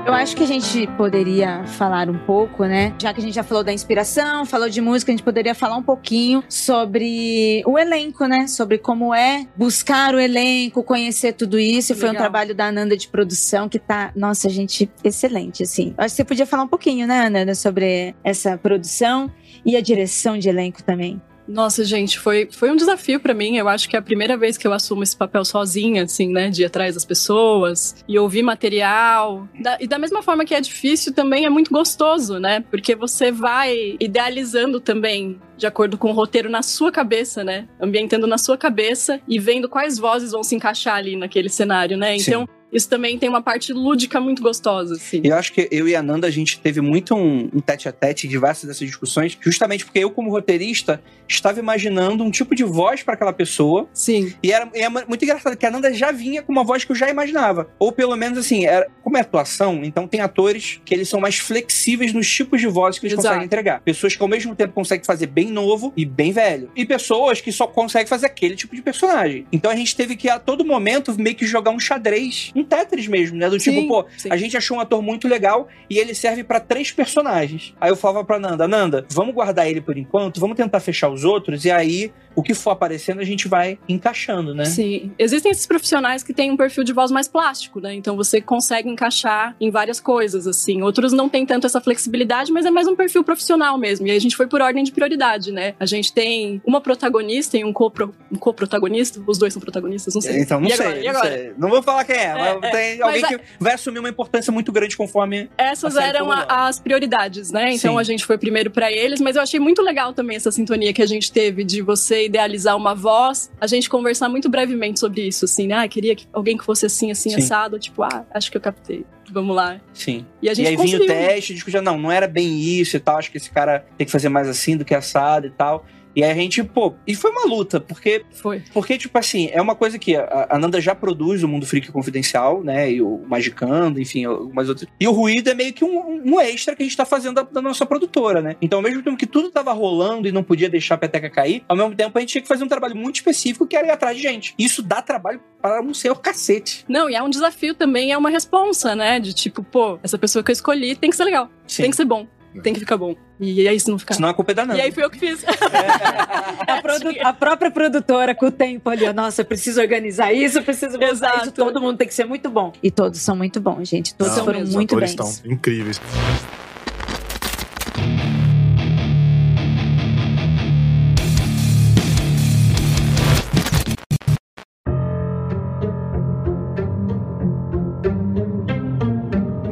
Eu acho que a gente poderia falar um pouco, né? Já que a gente já falou da inspiração, falou de música, a gente poderia falar um pouquinho sobre o elenco, né? Sobre como é buscar o elenco, conhecer tudo isso. E foi um Legal. trabalho da Ananda de produção que tá, nossa, gente, excelente, assim. Acho que você podia falar um pouquinho, né, Ananda, sobre essa produção e a direção de elenco também. Nossa, gente, foi, foi um desafio para mim. Eu acho que é a primeira vez que eu assumo esse papel sozinha, assim, né? De ir atrás das pessoas e ouvir material. Da, e da mesma forma que é difícil, também é muito gostoso, né? Porque você vai idealizando também de acordo com o roteiro na sua cabeça, né? Ambientando na sua cabeça e vendo quais vozes vão se encaixar ali naquele cenário, né? Então, Sim isso também tem uma parte lúdica muito gostosa, assim. Eu acho que eu e a Nanda, a gente teve muito um, um tete a tete diversas dessas discussões, justamente porque eu, como roteirista, estava imaginando um tipo de voz para aquela pessoa. Sim. E era, e é muito engraçado que a Nanda já vinha com uma voz que eu já imaginava. Ou pelo menos assim, era, como é atuação, então tem atores que eles são mais flexíveis nos tipos de vozes que eles Exato. conseguem entregar. Pessoas que ao mesmo tempo conseguem fazer bem novo e bem velho. E pessoas que só conseguem fazer aquele tipo de personagem. Então a gente teve que a todo momento meio que jogar um xadrez um Tetris mesmo, né? Do tipo, sim, tipo, pô, sim. a gente achou um ator muito legal e ele serve para três personagens. Aí eu falava pra Nanda, Nanda, vamos guardar ele por enquanto, vamos tentar fechar os outros e aí o que for aparecendo a gente vai encaixando, né? Sim. Existem esses profissionais que têm um perfil de voz mais plástico, né? Então você consegue encaixar em várias coisas, assim. Outros não têm tanto essa flexibilidade, mas é mais um perfil profissional mesmo. E aí a gente foi por ordem de prioridade, né? A gente tem uma protagonista e um co-protagonista. Um Os dois são protagonistas, não sei. Então, não, sei, agora? não sei. Não vou falar quem é, é mas é, tem alguém que vai assumir uma importância muito grande conforme. Essas eram a, as prioridades, né? Então Sim. a gente foi primeiro para eles, mas eu achei muito legal também essa sintonia que a gente teve de você idealizar uma voz, a gente conversar muito brevemente sobre isso, assim, né? Ah, queria que alguém que fosse assim, assim, Sim. assado, tipo, ah, acho que eu captei. Vamos lá. Sim. E, a gente e aí vinha o teste, discutia, não, não era bem isso e tal, acho que esse cara tem que fazer mais assim do que assado e tal. E a gente, pô, e foi uma luta, porque. Foi. Porque, tipo assim, é uma coisa que a, a Nanda já produz o Mundo Freak Confidencial, né? E o Magicando, enfim, algumas outras. E o ruído é meio que um, um extra que a gente tá fazendo da, da, nossa produtora, né? Então, ao mesmo tempo que tudo tava rolando e não podia deixar a peteca cair, ao mesmo tempo a gente tinha que fazer um trabalho muito específico que era ir atrás de gente. Isso dá trabalho para um senhor cacete. Não, e é um desafio também, é uma responsa, né? De tipo, pô, essa pessoa que eu escolhi tem que ser legal, Sim. tem que ser bom. Tem que ficar bom. E aí, se não ficar. Senão a culpa é da Nanda. E aí foi eu que fiz. a, produ... a, própria produtora com o tempo ali, nossa, eu preciso organizar isso, preciso organizar isso. Todo mundo tem que ser muito bom. E todos são muito bons, gente. Todos não, foram muito bem. estão incríveis.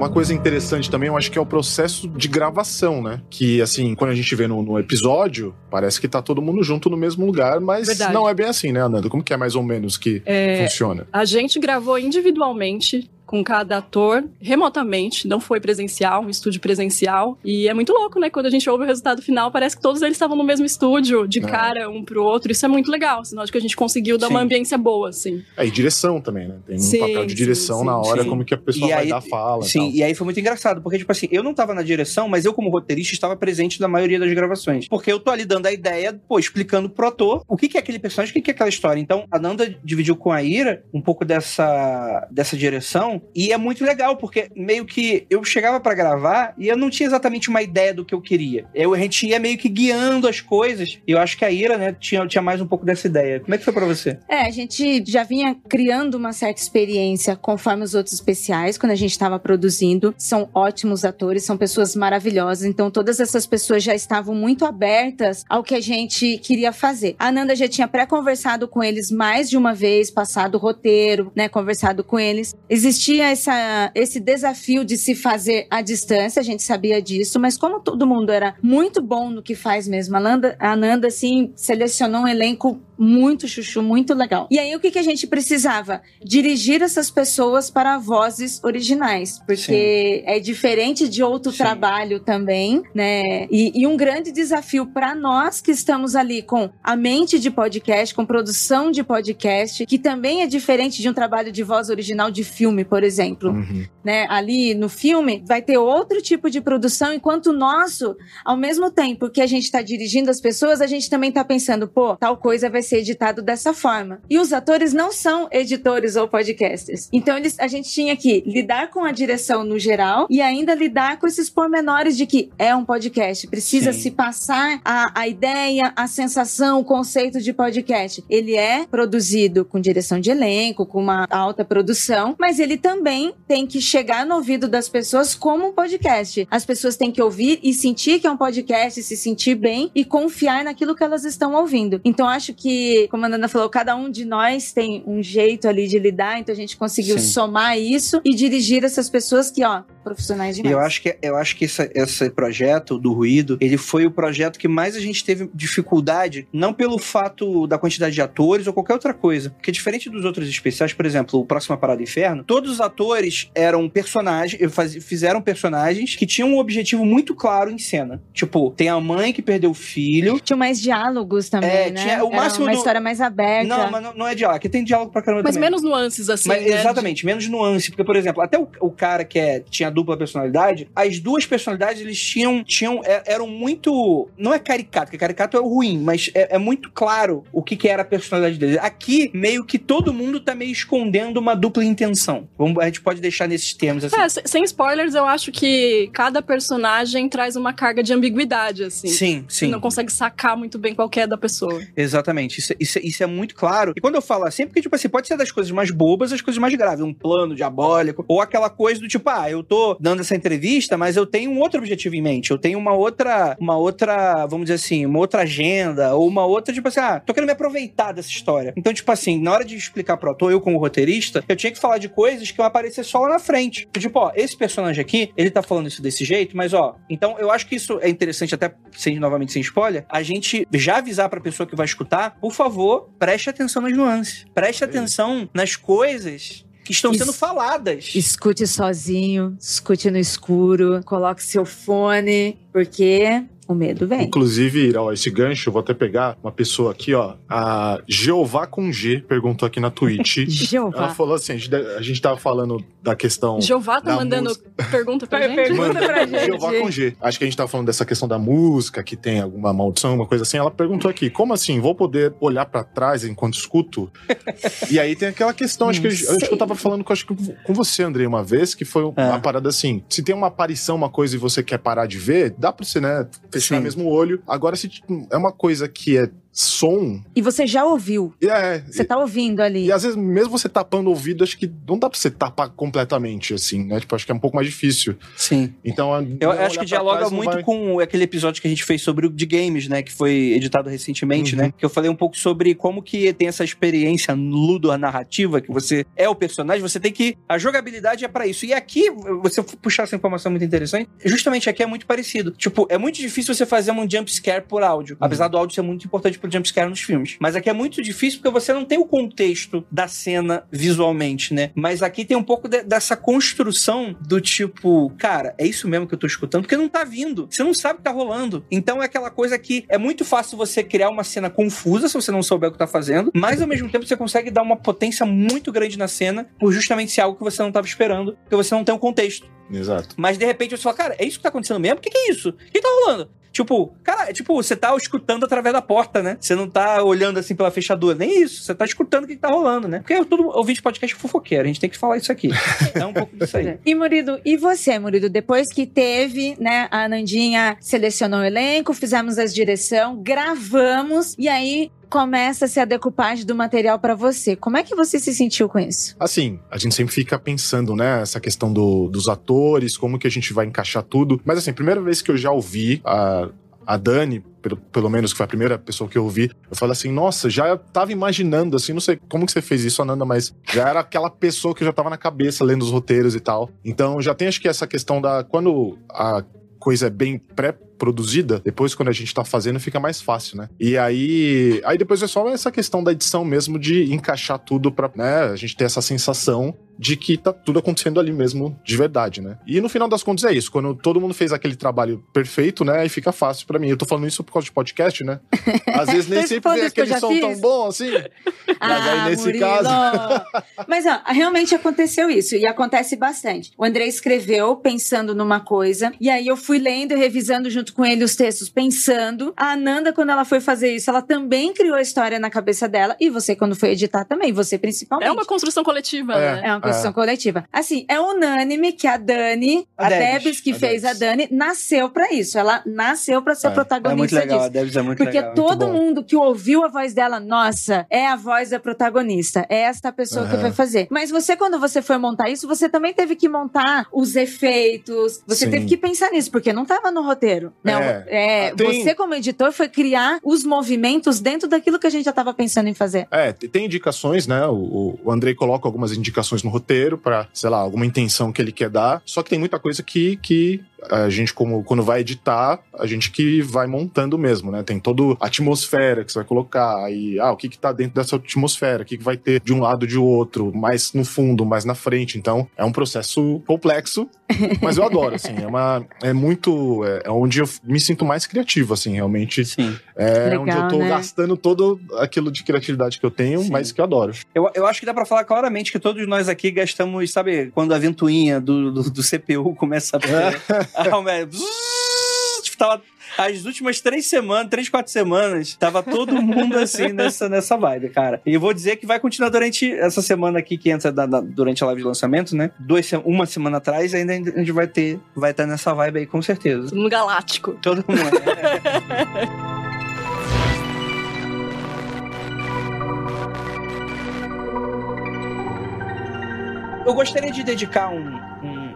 Uma coisa interessante também, eu acho que é o processo de gravação, né? Que, assim, quando a gente vê no, no episódio, parece que tá todo mundo junto no mesmo lugar, mas Verdade. não é bem assim, né, Ananda? Como que é mais ou menos que é, funciona? A gente gravou individualmente com cada ator remotamente, não foi presencial, um estúdio presencial. E é muito louco, né? Quando a gente ouve o resultado final, parece que todos eles estavam no mesmo estúdio, de é. cara um pro outro. Isso é muito legal, sinal de que a gente conseguiu dar sim. uma ambiência boa, assim. É, e direção também, né? Tem um sim, papel de direção sim, na hora, como que a pessoa e vai aí, dar fala. Sim, e, e aí foi muito engraçado, porque, tipo assim, eu não tava na direção, mas eu, como roteirista, estava presente na maioria das gravações. Porque eu tô ali dando a ideia, pô, explicando pro ator o que, que é aquele personagem, o que, que é aquela história. Então, a Nanda dividiu com a Ira um pouco dessa, dessa direção, e é muito legal porque meio que eu chegava para gravar e eu não tinha exatamente uma ideia do que eu queria. Eu, a gente ia meio que guiando as coisas. E eu acho que a Ira, né, tinha, tinha mais um pouco dessa ideia. Como é que foi para você? É, a gente já vinha criando uma certa experiência conforme os outros especiais, quando a gente estava produzindo. São ótimos atores, são pessoas maravilhosas. Então, todas essas pessoas já estavam muito abertas ao que a gente queria fazer. A Nanda já tinha pré-conversado com eles mais de uma vez, passado o roteiro, né, conversado com eles. Existia essa esse desafio de se fazer à distância, a gente sabia disso, mas como todo mundo era muito bom no que faz mesmo, a Nanda, a Nanda assim, selecionou um elenco muito chuchu, muito legal. E aí o que, que a gente precisava? Dirigir essas pessoas para vozes originais, porque Sim. é diferente de outro Sim. trabalho também, né? E, e um grande desafio para nós que estamos ali com a mente de podcast, com produção de podcast, que também é diferente de um trabalho de voz original de filme, por exemplo. Uhum. Né? Ali no filme vai ter outro tipo de produção, enquanto o nosso, ao mesmo tempo que a gente está dirigindo as pessoas, a gente também está pensando, pô, tal coisa vai ser editado dessa forma. E os atores não são editores ou podcasters. Então eles, a gente tinha que lidar com a direção no geral e ainda lidar com esses pormenores de que é um podcast, precisa Sim. se passar a, a ideia, a sensação, o conceito de podcast. Ele é produzido com direção de elenco, com uma alta produção, mas ele também tem que chegar chegar no ouvido das pessoas como um podcast. As pessoas têm que ouvir e sentir que é um podcast, se sentir bem e confiar naquilo que elas estão ouvindo. Então acho que, como a Nanda falou, cada um de nós tem um jeito ali de lidar, então a gente conseguiu Sim. somar isso e dirigir essas pessoas que, ó, profissionais demais. eu acho que, eu acho que essa- esse projeto do ruído, ele foi o projeto que mais a gente teve dificuldade, não pelo fato da quantidade de atores ou qualquer outra coisa. Porque diferente dos outros especiais, por exemplo, o Próxima Parada Inferno, todos os atores eram personagens, faz- fizeram personagens que tinham um objetivo muito claro em cena. Tipo, tem a mãe que perdeu o filho. Tinha mais diálogos também, É, né? tinha o Era máximo uma do- história mais aberta. Não, mas não, não é diálogo. Aqui tem diálogo pra caramba Mas também. menos nuances, assim, Mas, né? exatamente, menos nuance. Porque, por exemplo, até o, o cara que é, tinha dupla personalidade, as duas personalidades, eles tinham. tinham é- eram muito. Não é caricato, porque caricato é o ruim, mas é, é muito claro o que, que era a personalidade deles. Aqui, meio que todo mundo tá meio escondendo uma dupla intenção. Vamos, a gente pode deixar nesses termos assim. É, se- sem spoilers, eu acho que cada personagem traz uma carga de ambiguidade, assim. Sim, Você sim. não consegue sacar muito bem qual é da pessoa. Exatamente, isso, isso, isso é muito claro. E quando eu falo assim, é porque, tipo assim, pode ser das coisas mais bobas às coisas mais graves, um plano diabólico, ou aquela coisa do tipo, ah, eu tô dando essa entrevista, mas eu tenho um outro objetivo em mente, eu tenho uma outra, uma outra, vamos dizer assim, uma outra agenda, ou uma outra, tipo assim, ah, tô querendo me aproveitar dessa história. Então, tipo assim, na hora de explicar pro ator, eu como roteirista, eu tinha que falar de coisas que iam aparecer só lá na frente. Tipo, ó, esse personagem aqui, ele tá falando isso desse jeito, mas ó, então eu acho que isso é interessante, até sem, novamente sem spoiler, a gente já avisar pra pessoa que vai escutar, por favor, preste atenção nas nuances. Preste atenção nas coisas que estão Isso. sendo faladas. Escute sozinho, escute no escuro, coloque seu fone, porque o medo vem. Inclusive, ó, esse gancho, eu vou até pegar uma pessoa aqui, ó. A Jeová com G perguntou aqui na Twitch. Ela Jeová. falou assim: a gente, a gente tava falando da questão. Jeová tá da mandando música. pergunta pra gente? Pergunta pra gente. Jeová com G. Acho que a gente tava falando dessa questão da música, que tem alguma maldição, uma coisa assim. Ela perguntou aqui: como assim? Vou poder olhar pra trás enquanto escuto? e aí tem aquela questão, acho que, eu- acho que eu tava falando com, acho que com você, Andrei, uma vez, que foi É. uma parada assim: se tem uma aparição, uma coisa e você quer parar de ver, dá pra você, né, fechar Sim. mesmo o olho. Agora, se tipo, é uma coisa que é som, E você já ouviu. é. Você tá ouvindo ali. E às vezes, mesmo você tapando o ouvido, acho que não dá pra você tapar completamente, assim, né? Tipo, acho que é um pouco mais difícil. Sim. Então, Eu acho que dialoga muito com aquele episódio que a gente fez sobre o de games, né? Que foi editado recentemente, Uhum. né? Que eu falei um pouco sobre como que tem essa experiência ludo-narrativa, que você é o personagem, você tem que. A jogabilidade é pra isso. E aqui, você puxar essa informação muito interessante, justamente aqui é muito parecido. Tipo, é muito difícil você fazer um jump scare por áudio. Uhum. Apesar do áudio ser muito importante pro jump scare nos filmes. Mas aqui é muito difícil porque você não tem o contexto da cena visualmente, né? Mas aqui tem um pouco de- dessa construção do tipo, cara, é isso mesmo que eu tô escutando, porque não tá vindo. Você não sabe o que tá rolando. Então é aquela coisa que é muito fácil você criar uma cena confusa se você não souber o que tá fazendo, mas ao mesmo tempo você consegue dar uma potência muito grande na cena por justamente ser algo que você não tava esperando, porque você não tem o contexto. Exato. Mas de repente você fala, cara, é isso que tá acontecendo mesmo? O que, que é isso? O que tá rolando? Tipo, cara, é tipo, você tá escutando através da porta, né? Você não tá olhando assim pela fechadura. Nem isso. Você tá escutando o que, que tá rolando, né? Porque todo ouvinte podcast é fofoqueiro. A gente tem que falar isso aqui. É um pouco disso aí. E Murido, e você, Murido? Depois que teve, né, a Nandinha selecionou o elenco, fizemos as direção, gravamos e aí começa-se a decupagem do material pra você. Como é que você se sentiu com isso? Assim, a gente sempre fica pensando, né, essa questão do- dos atores, como que a gente vai encaixar tudo. Mas assim, primeira vez que eu já ouvi a, a Dani, pelo, pelo menos que foi a primeira pessoa que eu ouvi, eu falei assim, nossa, já tava imaginando, assim, não sei como que você fez isso, Ananda, mas já era aquela pessoa que já tava na cabeça lendo os roteiros e tal. Então já tem acho que essa questão da. Quando a coisa é bem pré-produzida, depois quando a gente tá fazendo fica mais fácil, né? E aí, aí depois é só essa questão da edição mesmo de encaixar tudo pra, né, a gente ter essa sensação de que tá tudo acontecendo ali mesmo de verdade, né? E no final das contas é isso, quando todo mundo fez aquele trabalho perfeito, né, aí fica fácil pra mim. Eu tô falando isso por causa de podcast, né? Às vezes nem Mas sempre vem aquele som fiz. tão bom assim. Mas aí nesse Ah, Murilo. caso, Mas ó, realmente aconteceu isso e acontece bastante. O André escreveu pensando numa coisa e aí eu fui lendo e revisando junto junto com ele os textos pensando. A Ananda, quando ela foi fazer isso, ela também criou a história na cabeça dela. E você, quando foi editar também, você principalmente. É uma construção coletiva, É. né? É uma construção coletiva. Assim, é unânime que a Dani, A a, Debs. Debs, que A fez Debs. a Dani, nasceu pra isso. Ela nasceu pra ser É. É protagonista muito legal, a disso. Debs é muito Porque legal. muito todo mundo que ouviu a voz dela, nossa, é a voz da protagonista. É esta pessoa que Aham. vai fazer. Mas você, quando você foi montar isso, você também teve que montar os efeitos. Você Sim. teve que pensar nisso, porque não tava no roteiro. Não, É. é, Ah, tem- Você, como editor, foi criar os movimentos dentro daquilo que a gente já tava pensando em fazer. É, te- tem indicações, né? O, o Andrei coloca algumas indicações no roteiro pra, sei lá, alguma intenção que ele quer dar. Só que tem muita coisa que, que a gente, como quando vai editar, a gente que vai montando mesmo, né? Tem toda a atmosfera que você vai colocar, aí, ah, o que que tá dentro dessa atmosfera, o que que vai ter de um lado de outro, mais no fundo, mais na frente. Então, é um processo complexo, mas eu adoro, assim. É, uma, é muito. É, é onde eu me sinto mais criativo, assim, realmente. Sim. É Legal, onde eu tô né? gastando todo aquilo de criatividade que eu tenho, Sim. mas que eu adoro. Eu, eu acho que dá pra falar claramente que todos nós aqui gastamos, sabe, quando a ventoinha do, do, do CPU começa a bater, a tipo, tava as últimas três semanas, três, quatro semanas, tava todo mundo assim nessa, nessa vibe, cara. E eu vou dizer que vai continuar durante essa semana aqui que entra da- da- durante a live de lançamento, né? Se- uma semana atrás, ainda a gente vai ter, vai estar nessa vibe aí com certeza. No Galáctico. Todo mundo. né? Eu gostaria de dedicar um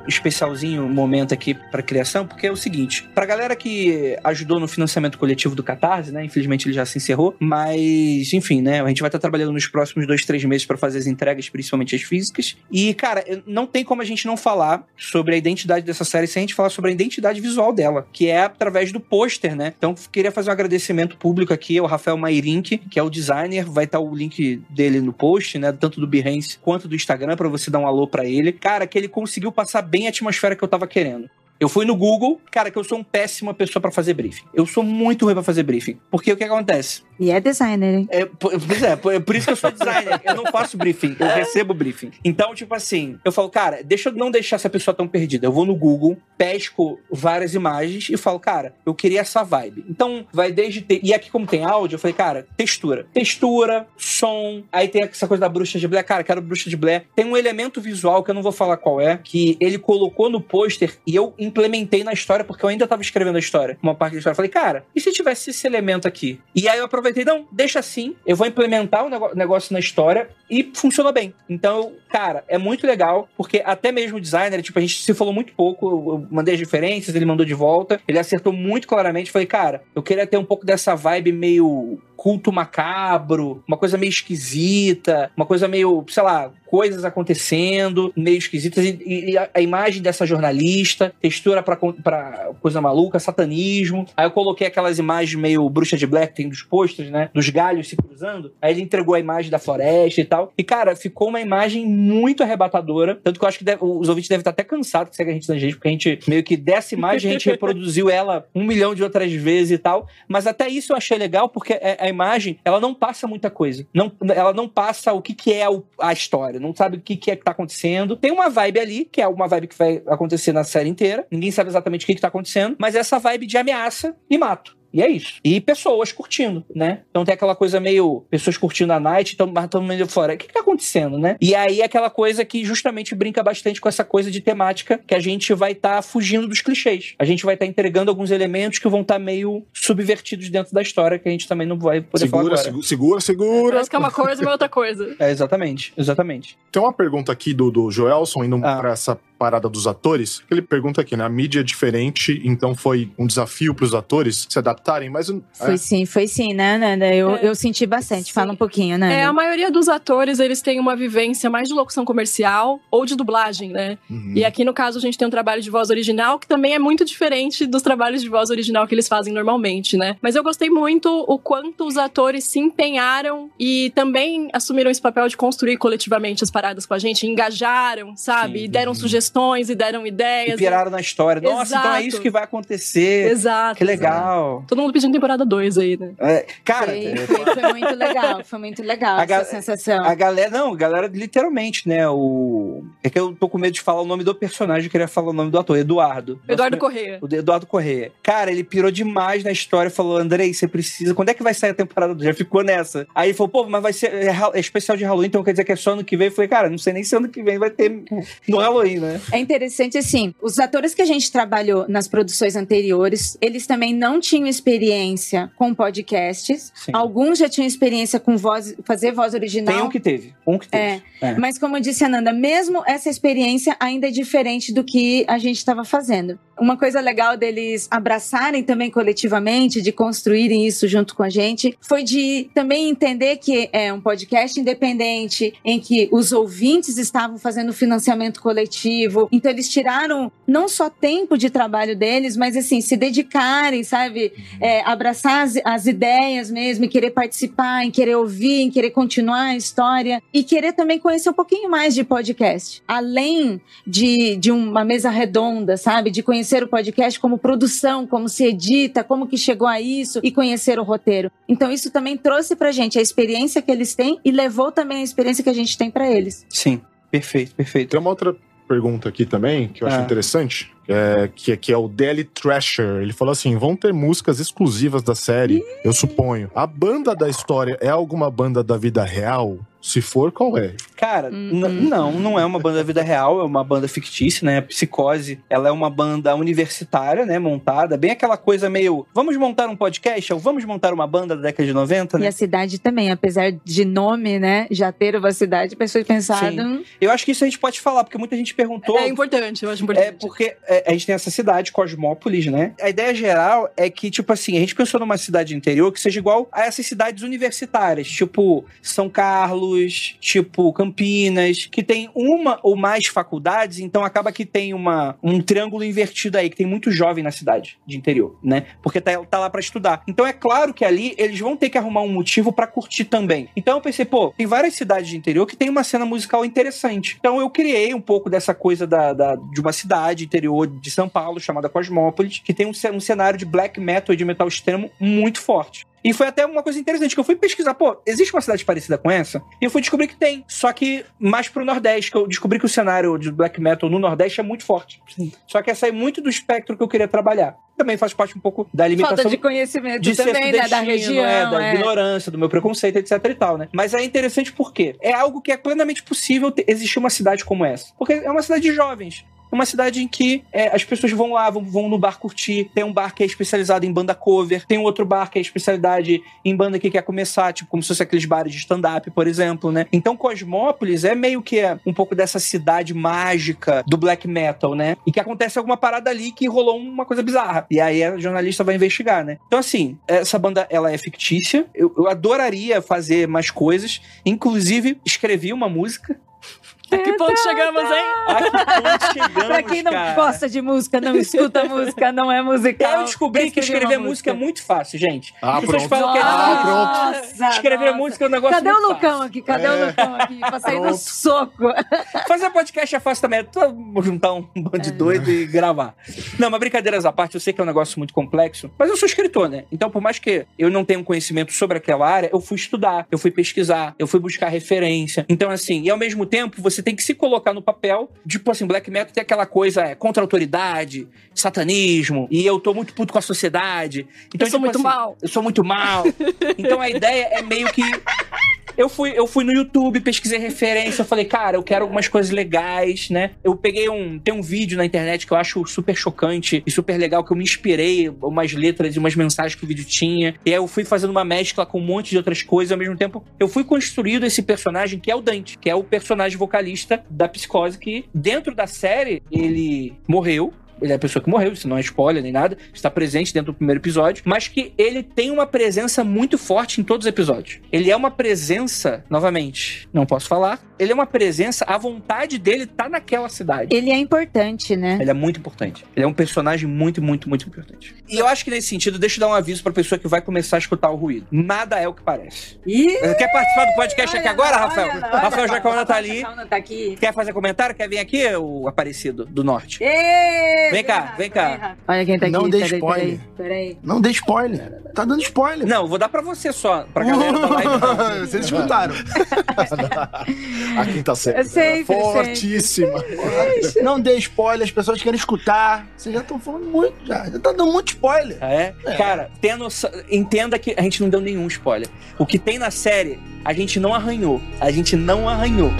especialzinho, momento aqui pra criação, porque é o seguinte: pra galera que ajudou no financiamento coletivo do Catarse, né? Infelizmente ele já se encerrou, mas enfim, né? A gente vai estar trabalhando nos próximos dois, três meses pra fazer as entregas, principalmente as físicas. E, cara, não tem como a gente não falar sobre a identidade dessa série sem a gente falar sobre a identidade visual dela, que é através do pôster, né? Então, queria fazer um agradecimento público aqui ao Rafael Mairink, que é o designer, vai estar o link dele no post, né? Tanto do Behance quanto do Instagram, pra você dar um alô pra ele. Cara, que ele conseguiu passar bem a atmosfera que eu tava querendo. Eu fui no Google, cara, que eu sou uma péssima pessoa pra fazer briefing. Eu sou muito ruim pra fazer briefing. Porque o que acontece? E é designer, hein? É, po- pois é, é por isso que eu sou designer. Eu não faço briefing, eu recebo briefing. Então, tipo assim, eu falo, cara, deixa eu não deixar essa pessoa tão perdida. Eu vou no Google, pesco várias imagens e falo, cara, eu queria essa vibe. Então, vai desde. E aqui, como tem áudio, eu falei, cara, textura. Textura, som. Aí tem essa coisa da bruxa de Blair. Cara, quero bruxa de Blair. Tem um elemento visual que eu não vou falar qual é, que ele colocou no pôster e eu implementei na história, porque eu ainda tava escrevendo a história. Uma parte da história. Eu falei, cara, e se tivesse esse elemento aqui? E aí eu aproveitei, não, deixa assim, eu vou implementar o negócio na história e funcionou bem. Então, cara, é muito legal, porque até mesmo o designer, tipo, a gente se falou muito pouco, eu mandei as diferenças, ele mandou de volta, ele acertou muito claramente. Falei, cara, eu queria ter um pouco dessa vibe meio culto macabro, uma coisa meio esquisita, uma coisa meio, sei lá, coisas acontecendo, meio esquisitas, e, e a, a imagem dessa jornalista, textura pra, pra coisa maluca, satanismo. Aí eu coloquei aquelas imagens meio bruxa de Black, tem dos posters, né? Dos galhos se cruzando. Aí ele entregou a imagem da floresta e tal. E, cara, ficou uma imagem muito arrebatadora. Tanto que eu acho que deve- os ouvintes devem estar até cansados que segue a gente na gente, porque a gente meio que dessa imagem a gente reproduziu ela um milhão de outras vezes e tal. Mas até isso eu achei legal, porque a, a imagem, ela não passa muita coisa. Não, ela não passa o que, que é a história. Não sabe o que, que é que tá acontecendo. Tem uma vibe ali, que é uma vibe que vai acontecer na série inteira. Ninguém sabe exatamente o que, que tá acontecendo. Mas essa vibe de ameaça e mato. E é isso. E pessoas curtindo, né? Então tem aquela coisa meio. Pessoas curtindo a night, então matando meio fora. O que, que tá acontecendo, né? E aí é aquela coisa que justamente brinca bastante com essa coisa de temática que a gente vai estar fugindo dos clichês. A gente vai estar entregando alguns elementos que vão estar meio subvertidos dentro da história, que a gente também não vai poder falar Segura, agora. segura, segura, segura. Parece que é uma coisa, mas é outra coisa. É, exatamente, exatamente. Tem uma pergunta aqui do, do Joelson, indo Ah. pra essa parada dos atores. Ele pergunta aqui, né? A mídia é diferente, então foi um desafio pros atores se adaptarem, mas... eu- Foi é, sim, foi sim, né, Nanda? Eu, É. eu senti bastante. Sim. Fala um pouquinho, Nanda. É, a maioria dos atores, eles têm uma vivência mais de locução comercial ou de dublagem, né? uhum. E aqui, no caso, a gente tem um trabalho de voz original que também é muito diferente dos trabalhos de voz original que eles fazem normalmente, né? Mas eu gostei muito o quanto os atores se empenharam e também assumiram esse papel de construir coletivamente as paradas com a gente, engajaram, sabe? Sim, e deram uhum. sugestões e deram E ideias. piraram na história. Nossa, então é isso que vai acontecer. Exato. Que legal. Todo mundo pedindo temporada 2 aí, né? É, cara, Foi, é, foi, foi muito legal, foi muito legal A essa sensação. A galera, não, a galera literalmente, né? O. É que eu tô com medo de falar o nome do personagem, eu queria falar o nome do ator, Eduardo. Eduardo Corrêa. O Eduardo Corrêa. Cara, ele pirou demais na história, falou: Andrei, você precisa. Quando é que vai sair a temporada? do- Já ficou nessa. Aí ele falou: pô, mas vai ser é, é especial de Halloween, então quer dizer que é só ano que vem? Eu falei: cara, não sei nem se ano que vem vai ter no Halloween, né? É interessante assim, os atores que a gente trabalhou nas produções anteriores, eles também não tinham experiência com podcasts. Sim. Alguns já tinham experiência com voz, fazer voz original. Tem um que teve. Um que teve. É, É. mas como disse a Nanda, mesmo essa experiência ainda é diferente do que a gente estava fazendo. Uma coisa legal deles abraçarem também coletivamente, de construírem isso junto com a gente, foi de também entender que é um podcast independente, em que os ouvintes estavam fazendo financiamento coletivo. Então eles tiraram não só tempo de trabalho deles, mas assim, se dedicarem, sabe? É, abraçar as, as ideias mesmo, e querer participar, em querer ouvir, em querer continuar a história e querer também conhecer um pouquinho mais de podcast. Além de, de uma mesa redonda, sabe? De conhecer o podcast como produção, como se edita, como que chegou a isso e conhecer o roteiro. Então isso também trouxe pra gente a experiência que eles têm e levou também a experiência que a gente tem pra eles. Sim, perfeito, perfeito. Tem uma outra pergunta aqui também que eu acho Ah. interessante, é, que, é- que é o Daily Thrasher. Ele falou assim: vão ter músicas exclusivas da série, eu suponho. A banda da história é alguma banda da vida real? Se for, qual é? Cara, Uhum. n- não, não é uma banda da vida real, é uma banda fictícia, né? A Psicose, ela é uma banda universitária, né? Montada, bem aquela coisa meio, vamos montar um podcast ou vamos montar uma banda da década de 90, E né? a cidade também, apesar de nome, né, já ter uma cidade, pessoas pensaram, Sim. "Hum, Eu acho que isso a gente pode falar, porque muita gente perguntou. É importante, eu acho importante. É porque é, a gente tem essa cidade, Cosmópolis, né? A ideia geral é que, tipo assim, a gente pensou numa cidade interior que seja igual a essas cidades universitárias, tipo São Carlos, tipo Campinas, que tem uma ou mais faculdades, então acaba que tem uma, um triângulo invertido aí, que tem muito jovem na cidade de interior, né? Porque tá, tá lá pra estudar. Então é claro que ali eles vão ter que arrumar um motivo pra curtir também. Então eu pensei, pô, tem várias cidades de interior que tem uma cena musical interessante. Então eu criei um pouco dessa coisa da, da- de uma cidade interior de São Paulo, chamada Cosmópolis, que tem um, um cenário de black metal e de metal extremo muito forte. E foi até uma coisa interessante, que eu fui pesquisar, pô, existe uma cidade parecida com essa? E eu fui descobrir que tem, só que mais pro Nordeste, que eu descobri que o cenário de black metal no Nordeste é muito forte. Só que essa é muito do espectro que eu queria trabalhar. Também faz parte um pouco da limitação falta de conhecimento de também, né, da sudestino, região. é, da é. ignorância, do meu preconceito, etc e tal, né? Mas é interessante porque é algo que é plenamente possível existir uma cidade como essa. Porque é uma cidade de jovens. Uma cidade em que é, as pessoas vão lá, vão, vão no bar curtir. Tem um bar que é especializado em banda cover. Tem outro bar que é especialidade em banda que quer começar, tipo, como se fosse aqueles bares de stand-up, por exemplo, né? Então, Cosmópolis é meio que é, um pouco dessa cidade mágica do black metal, né? E que acontece alguma parada ali que rolou uma coisa bizarra. E aí a jornalista vai investigar, né? Então, assim, essa banda, ela é fictícia. Eu, eu adoraria fazer mais coisas. Inclusive, escrevi uma música. A que ponto chegamos, hein? A que ponto chegamos, Pra quem não cara? gosta de música, não escuta música, não é musical. Eu descobri que escrever música é muito fácil, gente. Ah, pronto. falam que é Ah. Nossa, Escrever nossa. música é um negócio Cadê o Lucão fácil. aqui? Cadê É. o Lucão aqui? Pra sair do Pronto. soco. Fazer podcast é fácil também. É juntar um bando de doido e gravar. Não, mas brincadeiras à parte, eu sei que é um negócio muito complexo, mas eu sou escritor, né? Então, por mais que eu não tenha um conhecimento sobre aquela área, eu fui estudar, eu fui pesquisar, eu fui buscar referência. Então, assim, e ao mesmo tempo, você tem que se colocar no papel, tipo assim, black metal tem aquela coisa é, contra a autoridade, satanismo, e eu tô muito puto com a sociedade. Então, Eu sou tipo muito assim, mal. Eu sou muito mal. então a ideia é meio que eu fui, eu fui no YouTube, pesquisei referência, eu falei, cara, eu quero algumas coisas legais, né? Eu peguei um. Tem um vídeo na internet que eu acho super chocante e super legal, que eu me inspirei, umas letras e umas mensagens que o vídeo tinha. E aí eu fui fazendo uma mescla com um monte de outras coisas, ao mesmo tempo, eu fui construindo esse personagem que é o Dante, que é o personagem vocalista da psicose, que dentro da série ele morreu ele é a pessoa que morreu, isso não é spoiler nem nada, está presente dentro do primeiro episódio, mas que ele tem uma presença muito forte em todos os episódios. Ele é uma presença, novamente, não posso falar, ele é uma presença, a vontade dele tá naquela cidade. Ele é importante, né? Ele é muito importante. Ele é um personagem muito, muito, muito importante. E eu acho que nesse sentido, deixa eu dar um aviso pra pessoa que vai começar a escutar o ruído. Nada é o que parece. Ih, Quer participar do podcast aqui agora, Rafael? olha Rafael Jacaúna tá Rafael ali. Jacaúna tá aqui. Quer fazer comentário? Quer vir aqui, o Aparecido do Norte? Ê, Vem cá, vem cá. Olha quem tá aqui. Não dê peraí, spoiler. Peraí, peraí. Não dê spoiler. Tá dando spoiler. Não, vou dar pra você só, pra galera da live. Vocês escutaram. A quinta série. Eu sempre, Fortíssima. Não dê spoiler, as pessoas querem escutar. Vocês já estão falando muito, já. Já tá dando muito spoiler. Ah, é? Cara, tenha noção, entenda que a gente não deu nenhum spoiler. O que tem na série, a gente não arranhou. A gente não arranhou.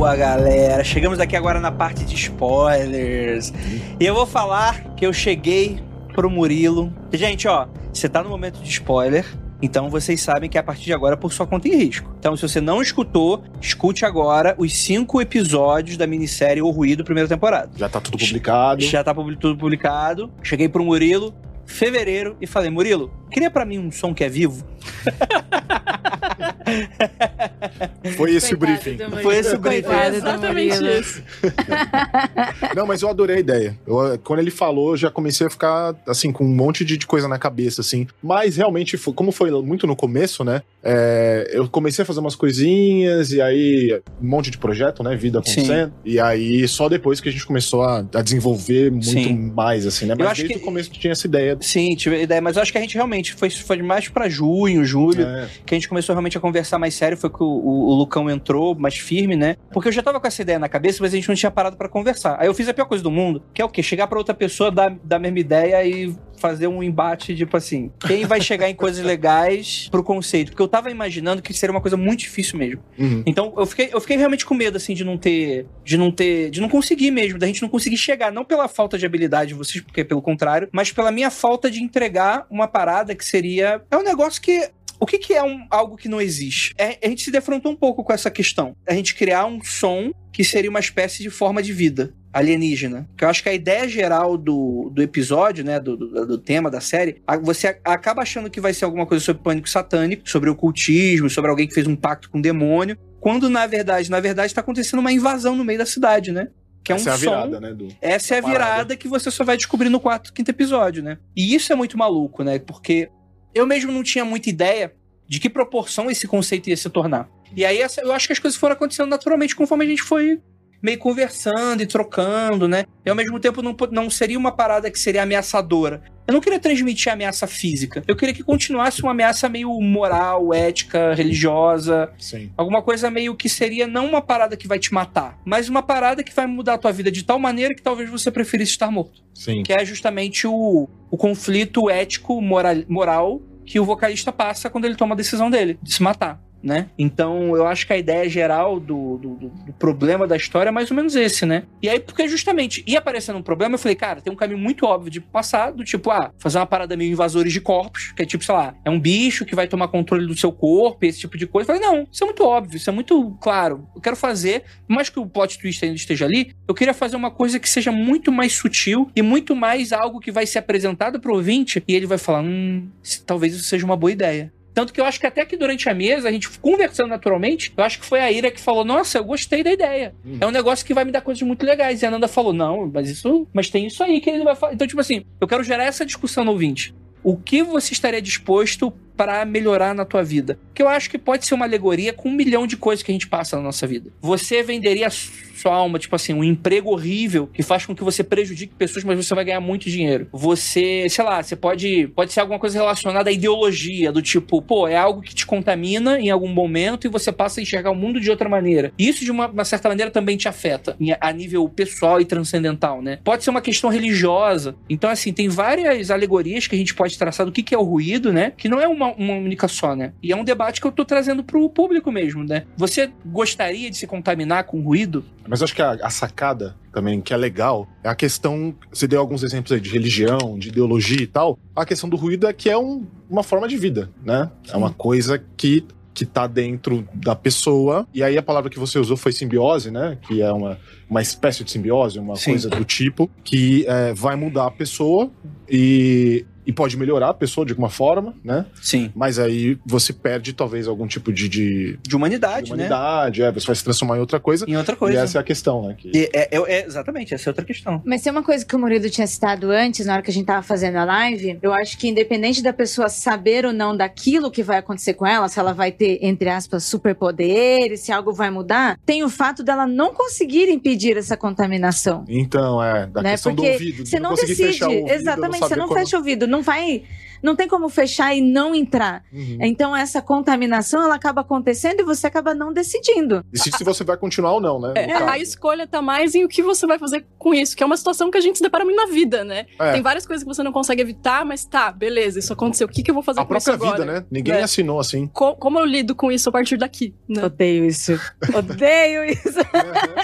Boa, galera. Chegamos aqui agora na parte de spoilers. E eu vou falar que eu cheguei pro Murilo. Gente, ó, você tá no momento de spoiler. Então vocês sabem que é a partir de agora é por sua conta e risco. Então, se você não escutou, escute agora os cinco episódios da minissérie O Ruído, primeira temporada. Já tá tudo publicado. Já tá tudo publicado. Cheguei pro Murilo, fevereiro, e falei: Murilo, cria pra mim um som que é vivo. Foi esse o Coitado briefing. do Murilo. Foi esse o briefing. Exatamente isso. Não, mas eu adorei a ideia. Eu, quando ele falou, eu já comecei a ficar, assim, com um monte de, coisa na cabeça, assim. Mas realmente, como foi muito no começo, né? é, eu comecei a fazer umas coisinhas, e aí um monte de projeto, né? Vida acontecendo. E aí, só depois que a gente começou a, a desenvolver muito Sim. mais, assim, né? Mas acho desde que- o começo tinha essa ideia. Sim, tive a ideia, mas eu acho que a gente realmente foi, foi mais pra junho, julho. É, que a gente começou realmente a conversar mais sério foi que o, o- o Lucão entrou mais firme, né? Porque eu já tava com essa ideia na cabeça, mas a gente não tinha parado pra conversar. Aí eu fiz a pior coisa do mundo, que é o quê? Chegar pra outra pessoa dar, dar a mesma ideia e fazer um embate, tipo assim, quem vai chegar em coisas legais pro conceito? Porque eu tava imaginando que seria uma coisa muito difícil mesmo. uhum. Então eu fiquei, eu fiquei realmente com medo, assim, de não ter. De não ter. De não conseguir mesmo, da gente não conseguir chegar. Não pela falta de habilidade de vocês, porque pelo contrário, mas pela minha falta de entregar uma parada que seria. É um negócio que. O que, que é um, algo que não existe? É, a gente se defrontou um pouco com essa questão. A gente criar um som que seria uma espécie de forma de vida alienígena. Que eu acho que a ideia geral do, do episódio, né, do, do, do tema da série, você acaba achando que vai ser alguma coisa sobre pânico satânico, sobre ocultismo, sobre alguém que fez um pacto com um demônio, quando na verdade, na verdade, está acontecendo uma invasão no meio da cidade, né? Que é um Essa é a som virada, né? Do... essa é a Parada. virada que você só vai descobrir no quarto, quinto episódio, né? E isso é muito maluco, né? Porque eu mesmo não tinha muita ideia de que proporção esse conceito ia se tornar. E aí essa- eu acho que as coisas foram acontecendo naturalmente conforme a gente foi meio conversando e trocando, né? E ao mesmo tempo não, não seria uma parada que seria ameaçadora. Eu não queria transmitir ameaça física. Eu queria que continuasse uma ameaça meio moral, ética, religiosa, Sim. Alguma coisa meio que seria não uma parada que vai te matar, mas uma parada que vai mudar a tua vida de tal maneira que talvez você preferisse estar morto. Sim. Que é justamente o, o conflito ético moral, moral que o vocalista passa quando ele toma a decisão dele, de se matar. Né? Então eu acho que a ideia geral do, do, do- problema da história é mais ou menos esse, né? E aí, porque justamente ia aparecendo um problema, eu falei, cara, tem um caminho muito óbvio de passar, do tipo, ah, fazer uma parada meio invasores de corpos, que é tipo, sei lá, é um bicho que vai tomar controle do seu corpo, esse tipo de coisa. Eu falei, não, isso é muito óbvio, isso é muito claro. Eu quero fazer, mais que o plot twist ainda esteja ali, eu queria fazer uma coisa que seja muito mais sutil e muito mais algo que vai ser apresentado pro ouvinte e ele vai falar, hum, talvez isso seja uma boa ideia. Tanto que eu acho que até que durante a mesa, a gente conversando naturalmente, eu acho que foi a Ira que falou: Nossa, eu gostei da ideia. Hum. É um negócio que vai me dar coisas muito legais. E a Nanda falou: Não, mas isso. Mas tem isso aí que ele vai falar. Então, tipo assim, eu quero gerar essa discussão no ouvinte. O que você estaria disposto para melhorar na tua vida? Que eu acho que pode ser uma alegoria com um milhão de coisas que a gente passa na nossa vida. Você venderia a sua alma, tipo assim, um emprego horrível que faz com que você prejudique pessoas, mas você vai ganhar muito dinheiro. Você, sei lá, você pode, pode ser alguma coisa relacionada à ideologia, do tipo, pô, é algo que te contamina em algum momento e você passa a enxergar o mundo de outra maneira. Isso, de uma, uma certa maneira, também te afeta a nível pessoal e transcendental, né? Pode ser uma questão religiosa. Então, assim, tem várias alegorias que a gente pode traçar do que, que é o ruído, né? Que não é uma uma, uma única só, né? E é um debate que eu tô trazendo pro público mesmo, né? Você gostaria de se contaminar com ruído? Mas acho que a, a sacada também, que é legal, é a questão. Você deu alguns exemplos aí de religião, de ideologia e tal. A questão do ruído é que é um, uma forma de vida, né? É uma coisa que que tá dentro da pessoa. E aí a palavra que você usou foi simbiose, né? Que é uma, uma espécie de simbiose, uma Sim. coisa do tipo, que é, vai mudar a pessoa e, e pode melhorar a pessoa de alguma forma, né? Sim. Mas aí você perde talvez algum tipo de, de, De humanidade, de né? humanidade, é, você vai se transformar em outra coisa. Em outra E coisa. essa é a questão, né? Que... E é, é- é- exatamente, essa é outra questão. Mas tem uma coisa que o Murilo tinha citado antes, na hora que a gente tava fazendo a live, eu acho que independente da pessoa saber ou não daquilo que vai acontecer com ela, se ela vai ter, entre aspas, superpoderes, se algo vai mudar, tem o fato dela não conseguir impedir essa contaminação. Então, é, da né? questão Porque do ouvido. você não conseguir decide. ouvido, Exatamente, não você não quando- fecha o ouvido, não vai. Não tem como fechar e não entrar. Uhum. Então, essa contaminação ela acaba acontecendo e você acaba não decidindo. Decide se você vai continuar ou não, né? É, a escolha tá mais em o que você vai fazer com isso, que é uma situação que a gente se depara muito na vida, né? É. Tem várias coisas que você não consegue evitar, mas tá, beleza, isso aconteceu. O que, que eu vou fazer A com isso própria agora? vida, né? Ninguém É. assinou assim. Co- como eu lido com isso a partir daqui? Né? Odeio isso. Odeio isso.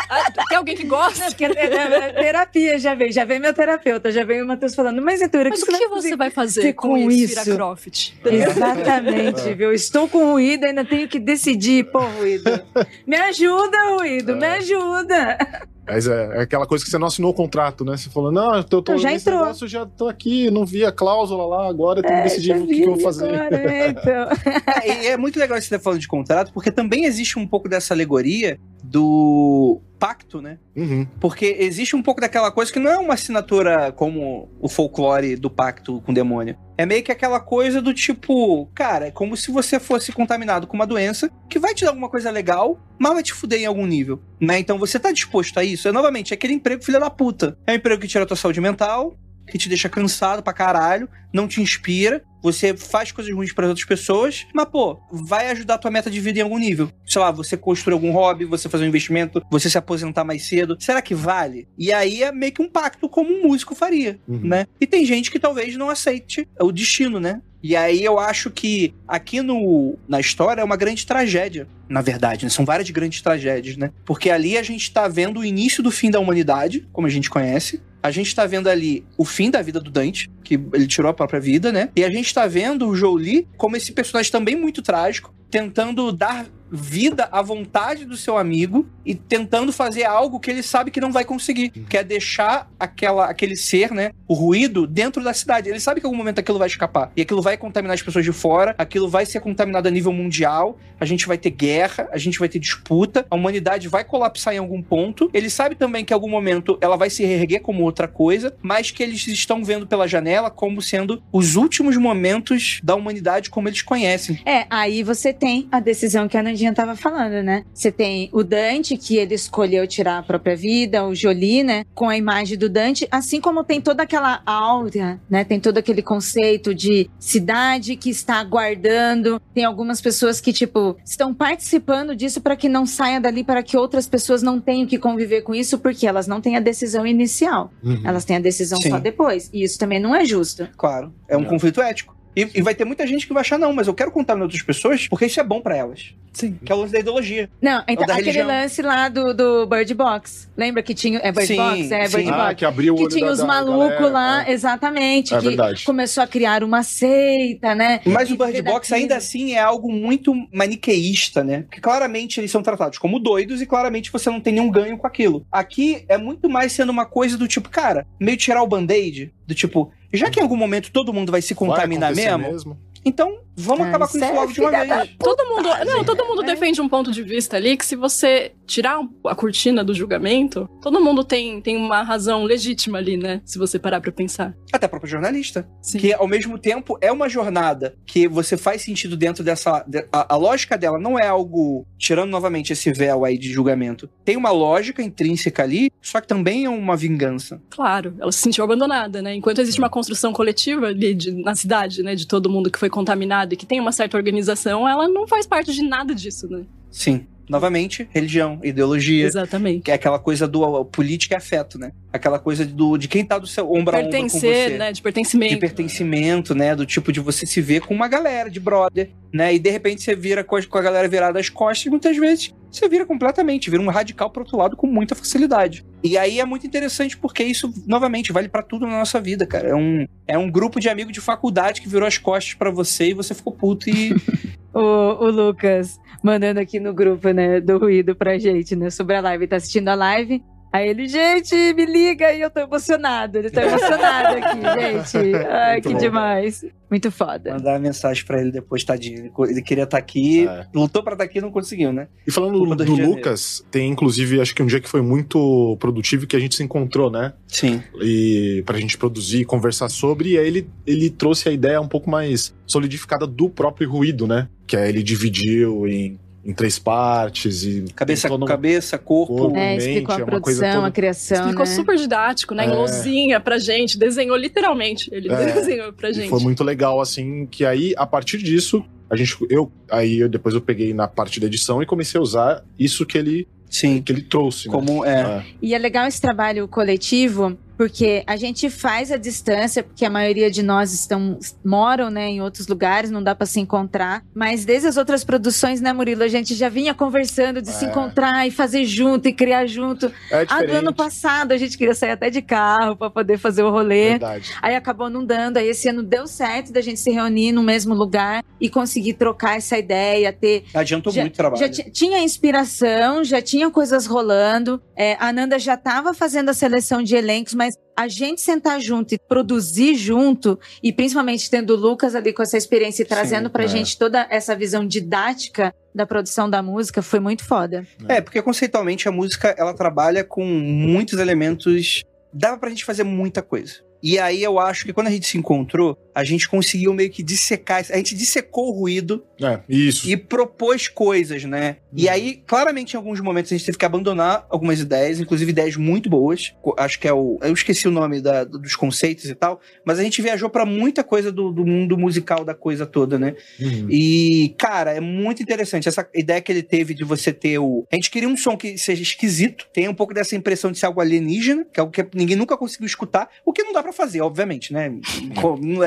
Ah, tem alguém que gosta? Porque é, é, terapia já veio, já veio meu terapeuta, já veio o Matheus falando, mas Heitor, o que você vai fazer fazer com, com isso, isso? Ira Croft? Exatamente, viu? Estou com ruído, ainda tenho que decidir, pô, ruído. Me ajuda, ruído, me ajuda. Mas é, é aquela coisa que você não assinou o contrato, né? Você falou, não, eu tô, já entrou. negócio, já tô aqui, não vi a cláusula lá, agora eu tenho que decidir o que, que eu vou fazer. agora, é, então. É, e é muito legal você estar falando de contrato, porque também existe um pouco dessa alegoria do pacto, né? Uhum. Porque existe um pouco daquela coisa que não é uma assinatura como o folclore do pacto com o demônio. É meio que aquela coisa do tipo, cara, é como se você fosse contaminado com uma doença que vai te dar alguma coisa legal, mas vai te fuder em algum nível, né? Então você tá disposto a isso? É novamente aquele emprego filha da puta. É um emprego que tira a tua saúde mental, que te deixa cansado pra caralho, não te inspira, você faz coisas ruins para outras pessoas, mas pô, vai ajudar a tua meta de vida em algum nível. Sei lá, você construir algum hobby, você fazer um investimento, você se aposentar mais cedo. Será que vale? E aí é meio que um pacto como um músico faria, Uhum. né? E tem gente que talvez não aceite o destino, né? E aí eu acho que aqui no, na história é uma grande tragédia, na verdade, né? São várias grandes tragédias, né? Porque ali a gente tá vendo o início do fim da humanidade, como a gente conhece. A gente tá vendo ali o fim da vida do Dante, que ele tirou a própria vida, né? E a gente tá vendo o Jolie como esse personagem também muito trágico, tentando dar vida à vontade do seu amigo e tentando fazer algo que ele sabe que não vai conseguir, que é deixar aquela, aquele ser, né, o ruído dentro da cidade. Ele sabe que em algum momento aquilo vai escapar e aquilo vai contaminar as pessoas de fora, aquilo vai ser contaminado a nível mundial, a gente vai ter guerra, a gente vai ter disputa, a humanidade vai colapsar em algum ponto. Ele sabe também que em algum momento ela vai se reerguer como outra coisa, mas que eles estão vendo pela janela como sendo os últimos momentos da humanidade como eles conhecem. É, aí você tem a decisão que a Nandinha tava falando, né? Você tem o Dante, que ele escolheu tirar a própria vida, o Jolie, né? Com a imagem do Dante, assim como tem toda aquela áurea, né? Tem todo aquele conceito de cidade que está aguardando. Tem algumas pessoas que, tipo, estão participando disso para que não saia dali, para que outras pessoas não tenham que conviver com isso, porque elas não têm a decisão inicial. Uhum. Elas têm a decisão Sim. só depois. E isso também não é justo. Claro, é um É. conflito ético. E, e vai ter muita gente que vai achar, não, mas eu quero contaminar outras pessoas porque isso é bom pra elas. Sim. Que é o lance da ideologia. Não, então da aquele religião. lance lá do, do Bird Box. Lembra que tinha. É Bird Sim, Box? É sim. Bird Ah, Box. que abriu o Que olho tinha da- os malucos lá, é. exatamente. É que verdade. começou a criar uma seita, né? Mas E o Bird Box daquilo. ainda assim é algo muito maniqueísta, né? Porque claramente eles são tratados como doidos e claramente você não tem nenhum ganho com aquilo. Aqui é muito mais sendo uma coisa do tipo, cara, meio tirar o band-aid, do tipo, já que em algum momento todo mundo vai se Vai contaminar acontecer mesmo, então vamos Ah, acabar com isso é logo de uma vez. Todo mundo, não, todo mundo É. defende um ponto de vista ali que se você tirar a cortina do julgamento, todo mundo tem, tem uma razão legítima ali, né? Se você parar pra pensar. Até a própria jornalista. Sim. Que ao mesmo tempo é uma jornada que você faz sentido dentro dessa. de- a, a lógica dela não é algo. Tirando novamente esse véu aí de julgamento. Tem uma lógica intrínseca ali, só que também é uma vingança. Claro, ela se sentiu abandonada, né? Enquanto existe uma construção coletiva ali de- na cidade, né? De todo mundo que foi contaminado e que tem uma certa organização, ela não faz parte de nada disso, né? Sim. novamente, religião, ideologia. Exatamente. Que é aquela coisa do política e afeto, né? Aquela coisa do, de quem tá do seu ombro a ombro com Pertencer, você. né? De pertencimento. De pertencimento, né? Do tipo de você se ver com uma galera de brother, né? E de repente você vira com a, com a galera virada às costas e muitas vezes você vira completamente, vira um radical pro outro lado com muita facilidade. E aí é muito interessante porque isso, novamente, vale pra tudo na nossa vida, cara. É um, é um grupo de amigos de faculdade que virou as costas pra você e você ficou puto e. O, o Lucas mandando aqui no grupo, né, do ruído pra gente, né, sobre a live. Tá assistindo a live. Aí ele, gente, me liga e eu tô emocionado. Ele tá emocionado aqui, gente. Ai, Muito que bom. demais. Muito foda. Mandar uma mensagem pra ele depois, tadinho. Ele, ele queria estar aqui, É. lutou pra estar aqui e não conseguiu, né? E falando Culpa do, do. Lucas, tem inclusive, acho que um dia que foi muito produtivo e que a gente se encontrou, né? Sim. E pra gente produzir e conversar sobre, e aí ele, ele trouxe a ideia um pouco mais solidificada do próprio ruído, né? Que aí ele dividiu em, em três partes e. Cabeça, um cabeça corpo. corpo, É, mente, explicou a é uma coisa produção, toda- a criação, Explicou né? super didático, né? Em É. lousinha pra gente, desenhou literalmente. Ele É. desenhou pra E gente. foi muito legal, assim, que aí, a partir disso, a gente. Eu, aí eu, depois eu peguei na parte da edição e comecei a usar isso que ele, Sim. que ele trouxe. né? Como é. E é legal esse trabalho coletivo, porque a gente faz a distância, porque a maioria de nós estão, moram né, em outros lugares, não dá pra se encontrar. Mas desde as outras produções, né, Murilo, a gente já vinha conversando de se É. encontrar e fazer junto e criar junto. É Ah, do ano passado a gente queria sair até de carro pra poder fazer o rolê. Verdade. Aí acabou não dando. Aí esse ano deu certo da gente se reunir no mesmo lugar e conseguir trocar essa ideia, ter Adiantou Já- muito trabalho. já ti- tinha inspiração, já tinha coisas rolando. É, a Nanda já estava fazendo a seleção de elencos, mas a gente sentar junto e produzir junto, e principalmente tendo o Lucas ali com essa experiência e trazendo pra é. gente toda essa visão didática da produção da música, foi muito foda. É, porque conceitualmente a música ela trabalha com muitos elementos. Dava pra gente fazer muita coisa. E aí eu acho que quando a gente se encontrou, a gente conseguiu meio que dissecar. A gente dissecou o ruído É, isso. e propôs coisas, né? E aí, claramente, em alguns momentos a gente teve que abandonar algumas ideias, inclusive ideias muito boas. Acho que é o. Eu esqueci o nome da- dos conceitos e tal, mas a gente viajou pra muita coisa do, do mundo musical da coisa toda, né? Uhum. E, cara, é muito interessante. Essa ideia que ele teve de você ter o. A gente queria um som que seja esquisito, tenha um pouco dessa impressão de ser algo alienígena, que é algo que ninguém nunca conseguiu escutar, o que não dá pra fazer, obviamente, né?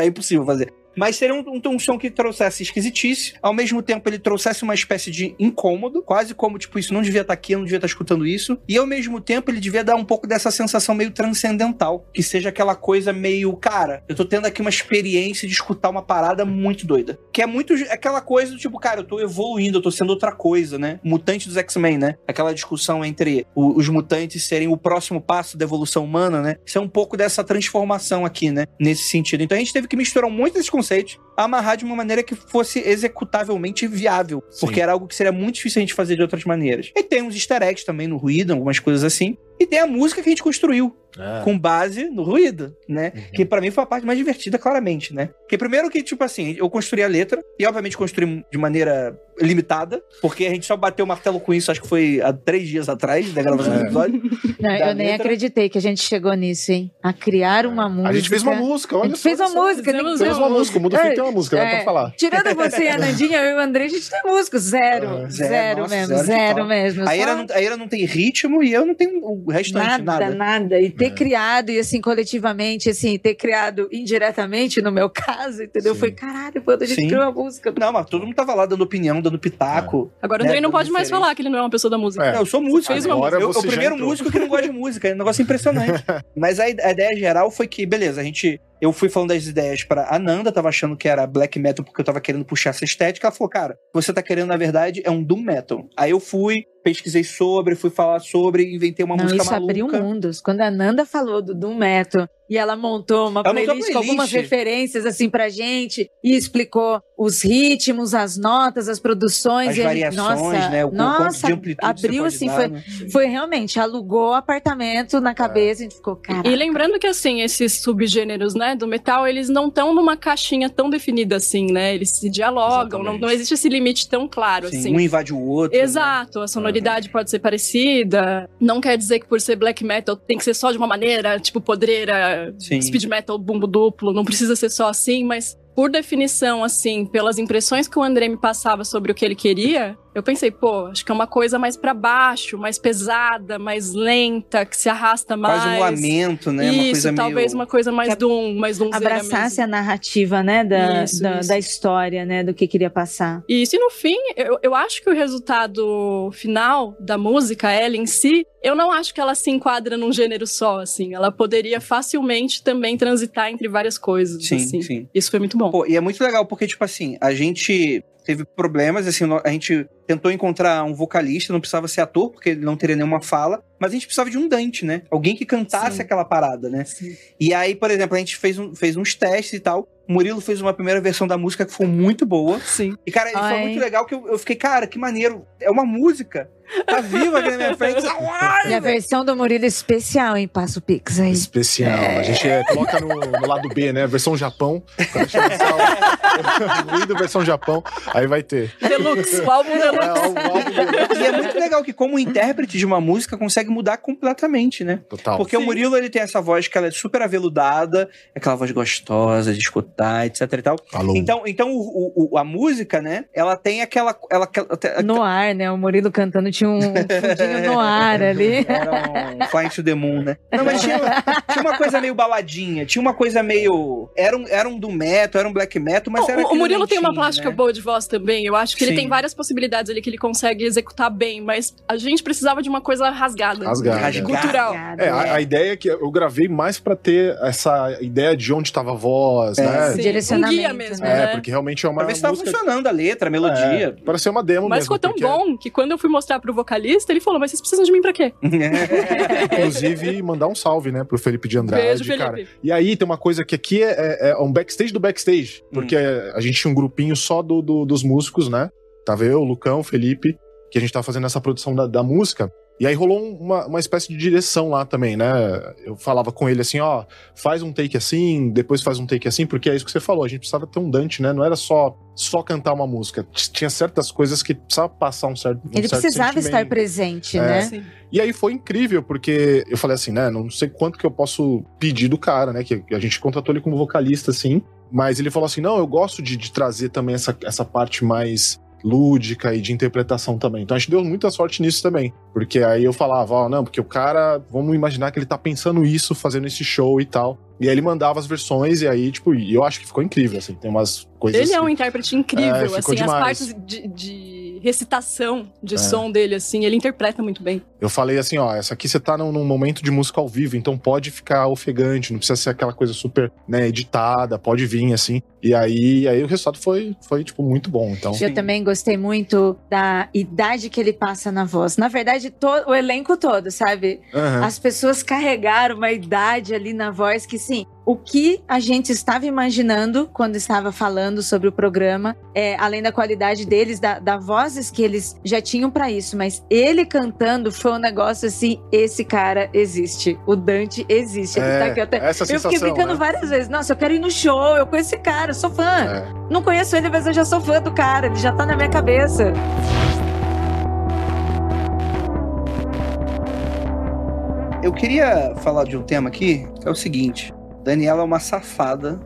É impossível fazer. Mas seria um, um, som que trouxesse esquisitice, ao mesmo tempo ele trouxesse uma espécie de incômodo, quase como, tipo, isso não devia estar aqui, eu não devia estar escutando isso, e ao mesmo tempo ele devia dar um pouco dessa sensação meio transcendental, que seja aquela coisa meio, cara, eu tô tendo aqui uma experiência de escutar uma parada muito doida. Que é muito aquela coisa do tipo, cara, eu tô evoluindo, eu tô sendo outra coisa, né? Mutante dos X-Men, né? Aquela discussão entre o- os mutantes serem o próximo passo da evolução humana, né? Isso é um pouco dessa transformação aqui, né? Nesse sentido. Então a gente teve que misturar muito desses conceitos, amarrar de uma maneira que fosse executavelmente viável. Sim. Porque era algo que seria muito difícil a gente fazer de outras maneiras. E tem uns easter eggs também no ruído, algumas coisas assim. E tem a música que a gente construiu É. com base no ruído, né? Uhum. Que pra mim foi a parte mais divertida, claramente, né? Porque primeiro que, tipo assim, eu construí a letra, e obviamente construí de maneira limitada, porque a gente só bateu o martelo com isso, acho que foi há três dias atrás da gravação do É. episódio. Não, eu nem letra. acreditei que a gente chegou nisso, hein? A criar uma música. A gente fez uma música, A olha gente só. fez uma só. música, nem Fizemos Fez uma música, o Mundo Fim É, tem uma música, dá é. pra falar. Tirando você e a Nandinha, eu e o André, a gente tem músico. Zero. É. Zero, Zero, nossa, mesmo. zero Zero, total. mesmo. A Ira, não, a Ira não tem ritmo e eu não tenho o restante, nada, nada. nada. E ter É. criado, e assim, coletivamente, assim, ter criado indiretamente, no meu caso, entendeu? Sim. Foi, caralho, quando a gente Sim. criou a música. Não, mas todo mundo tava lá dando opinião, dando pitaco. Agora o né, Andrei não pode mais diferente. falar que ele não é uma pessoa da música. É. Não, eu sou músico. Fez uma Agora eu, você o primeiro entrou. músico que não gosta de música. É um negócio impressionante. Mas a, a ideia geral foi que, beleza, a gente. Eu fui falando das ideias pra Ananda, tava achando que era black metal porque eu tava querendo puxar essa estética. Ela falou, cara, o você tá querendo, na verdade, é um doom metal. Aí eu fui, pesquisei sobre, fui falar sobre, inventei uma Não, música isso maluca. abriu mundos. Quando a Nanda falou do Doom Metal e ela montou uma a playlist, com algumas playlist. referências assim pra gente e explicou os ritmos, as notas, as produções. As e a gente- variações, nossa, né? O nossa, de amplitude você abriu pode assim, dar, foi, né? foi realmente, alugou apartamento na cabeça, a gente ficou, cara. E lembrando que, assim, esses subgêneros, né, do metal, eles não estão numa caixinha tão definida assim, né? Eles se dialogam, não, não existe esse limite tão claro, Sim, assim. um invade o outro. né? Exato, a sonoridade pode ser parecida. Não quer dizer que por ser black metal tem que ser só de uma maneira, tipo podreira, Sim. speed metal, bumbo duplo. Não precisa ser só assim, mas por definição, assim, pelas impressões que o André me passava sobre o que ele queria, Eu pensei, pô, acho que é uma coisa mais pra baixo, mais pesada, mais lenta, que se arrasta mais. Quase um lamento, né? Isso, uma coisa talvez meio... uma coisa mais Que dum, mais donzeira Abraçasse a narrativa, né, da, Isso, da, isso. da história, né, do que queria passar. Isso, e no fim, eu, eu acho que o resultado final da música, ela em si, eu não acho que ela se enquadra num gênero só, assim. Ela poderia facilmente também transitar entre várias coisas, Sim, assim. sim. Isso foi muito bom. Pô, e é muito legal porque, tipo assim, a gente teve problemas, assim, a gente tentou encontrar um vocalista, não precisava ser ator, porque ele não teria nenhuma fala, mas a gente precisava de um Dante, né? Alguém que cantasse Sim. aquela parada, né? Sim. E aí, por exemplo, a gente fez, um- fez uns testes e tal. O Murilo fez uma primeira versão da música que foi muito boa. Sim. E, cara, foi Ai. muito legal que eu, eu fiquei, cara, que maneiro. É uma música. Tá viva aqui na minha frente. E a versão do Murilo especial, hein? Passa o Pix aí. Especial. A gente é, coloca no, no lado B, né? Versão Japão. O- Lindo versão Japão, aí vai ter. Deluxe, o álbum É, Deluxe. o álbum E é muito legal que, como intérprete de uma música, consegue mudar completamente, né? Total. Porque o Sim. Murilo, ele tem essa voz que ela é super aveludada, é aquela voz gostosa de escutar, etc e tal. Alô. Então, então o, o- a música, né, ela tem aquela... Ela, ela- No ar, né? O Murilo cantando tinha um fundinho no ar ali. Era um Flying to the Moon, né? Não, mas tinha, tinha uma coisa meio baladinha, tinha uma coisa meio... Era um, era um do metal, era um black metal, mas O- era o, Murilo tem uma plástica né? boa de voz também. Eu acho que Sim. ele tem várias possibilidades ali que ele consegue executar bem, mas a gente precisava de uma coisa rasgada. Rasgada. Rasgada. Cultural. É, a, a ideia é que eu gravei mais pra ter essa ideia de onde estava a voz, É. né? Sim, Direcionamento, um guia mesmo, É, né? porque realmente é uma Pra ver se tava música... funcionando a letra, a melodia. É, para ser uma demo Mas mesmo. ficou tão porque, bom que quando eu fui mostrar pro vocalista, ele falou: Mas vocês precisam de mim pra quê? Inclusive, mandar um salve, né, pro Felipe de Andrade, Beijo, cara. Felipe. E aí tem uma coisa que aqui é, é- é um backstage do backstage. Porque a gente tinha um grupinho só do, do- dos músicos, né? Tava eu, o Lucão, o Felipe, que a gente tava fazendo essa produção da, da música. E aí rolou um- uma, uma espécie de direção lá também, né? Eu falava com ele assim, ó, faz um take assim, depois faz um take assim, porque é isso que você falou, a gente precisava ter um Dante, né? Não era só só cantar uma música. Tinha certas coisas que precisava passar um certo um Ele certo precisava estar sentimento. presente, É. né? Sim. E aí foi incrível, porque eu falei assim, né? Não sei quanto que eu posso pedir do cara, né? Que a gente contratou ele como vocalista, assim. Mas ele falou assim: não, eu gosto de, de trazer também essa, essa parte mais lúdica e de interpretação também. Então a gente deu muita sorte nisso também. Porque aí eu falava, ó, não, porque o cara, vamos imaginar que ele tá pensando isso, fazendo esse show e tal. E aí ele mandava as versões, e aí, tipo, e eu acho que ficou incrível, assim. Tem umas coisas. Ele é um que- intérprete incrível, É, ficou assim, demais. as partes de, de recitação de É. som dele, assim, ele interpreta muito bem. Eu falei assim, ó, essa aqui você tá num, num momento de música ao vivo, então pode ficar ofegante, não precisa ser aquela coisa super, né, editada, pode vir assim. E aí, aí o resultado foi, foi tipo muito bom. Então, Eu também gostei muito da idade que ele passa na voz. Na verdade, to- o elenco todo, sabe? Aham. As pessoas carregaram uma idade ali na voz que, sim, o que a gente estava imaginando quando estava falando sobre o programa, é, além da qualidade deles, da, da vozes que eles já tinham pra isso, mas ele cantando foi um negócio assim: esse cara existe, o Dante existe. Ele É, tá aqui até. essa Eu sensação, fiquei brincando né? várias vezes. Nossa, eu quero ir no show, eu conheço esse cara, eu sou fã. É. Não conheço ele, mas eu já sou fã do cara, ele já tá na minha cabeça. Eu queria falar de um tema aqui, que é o seguinte. Daniela é uma safada,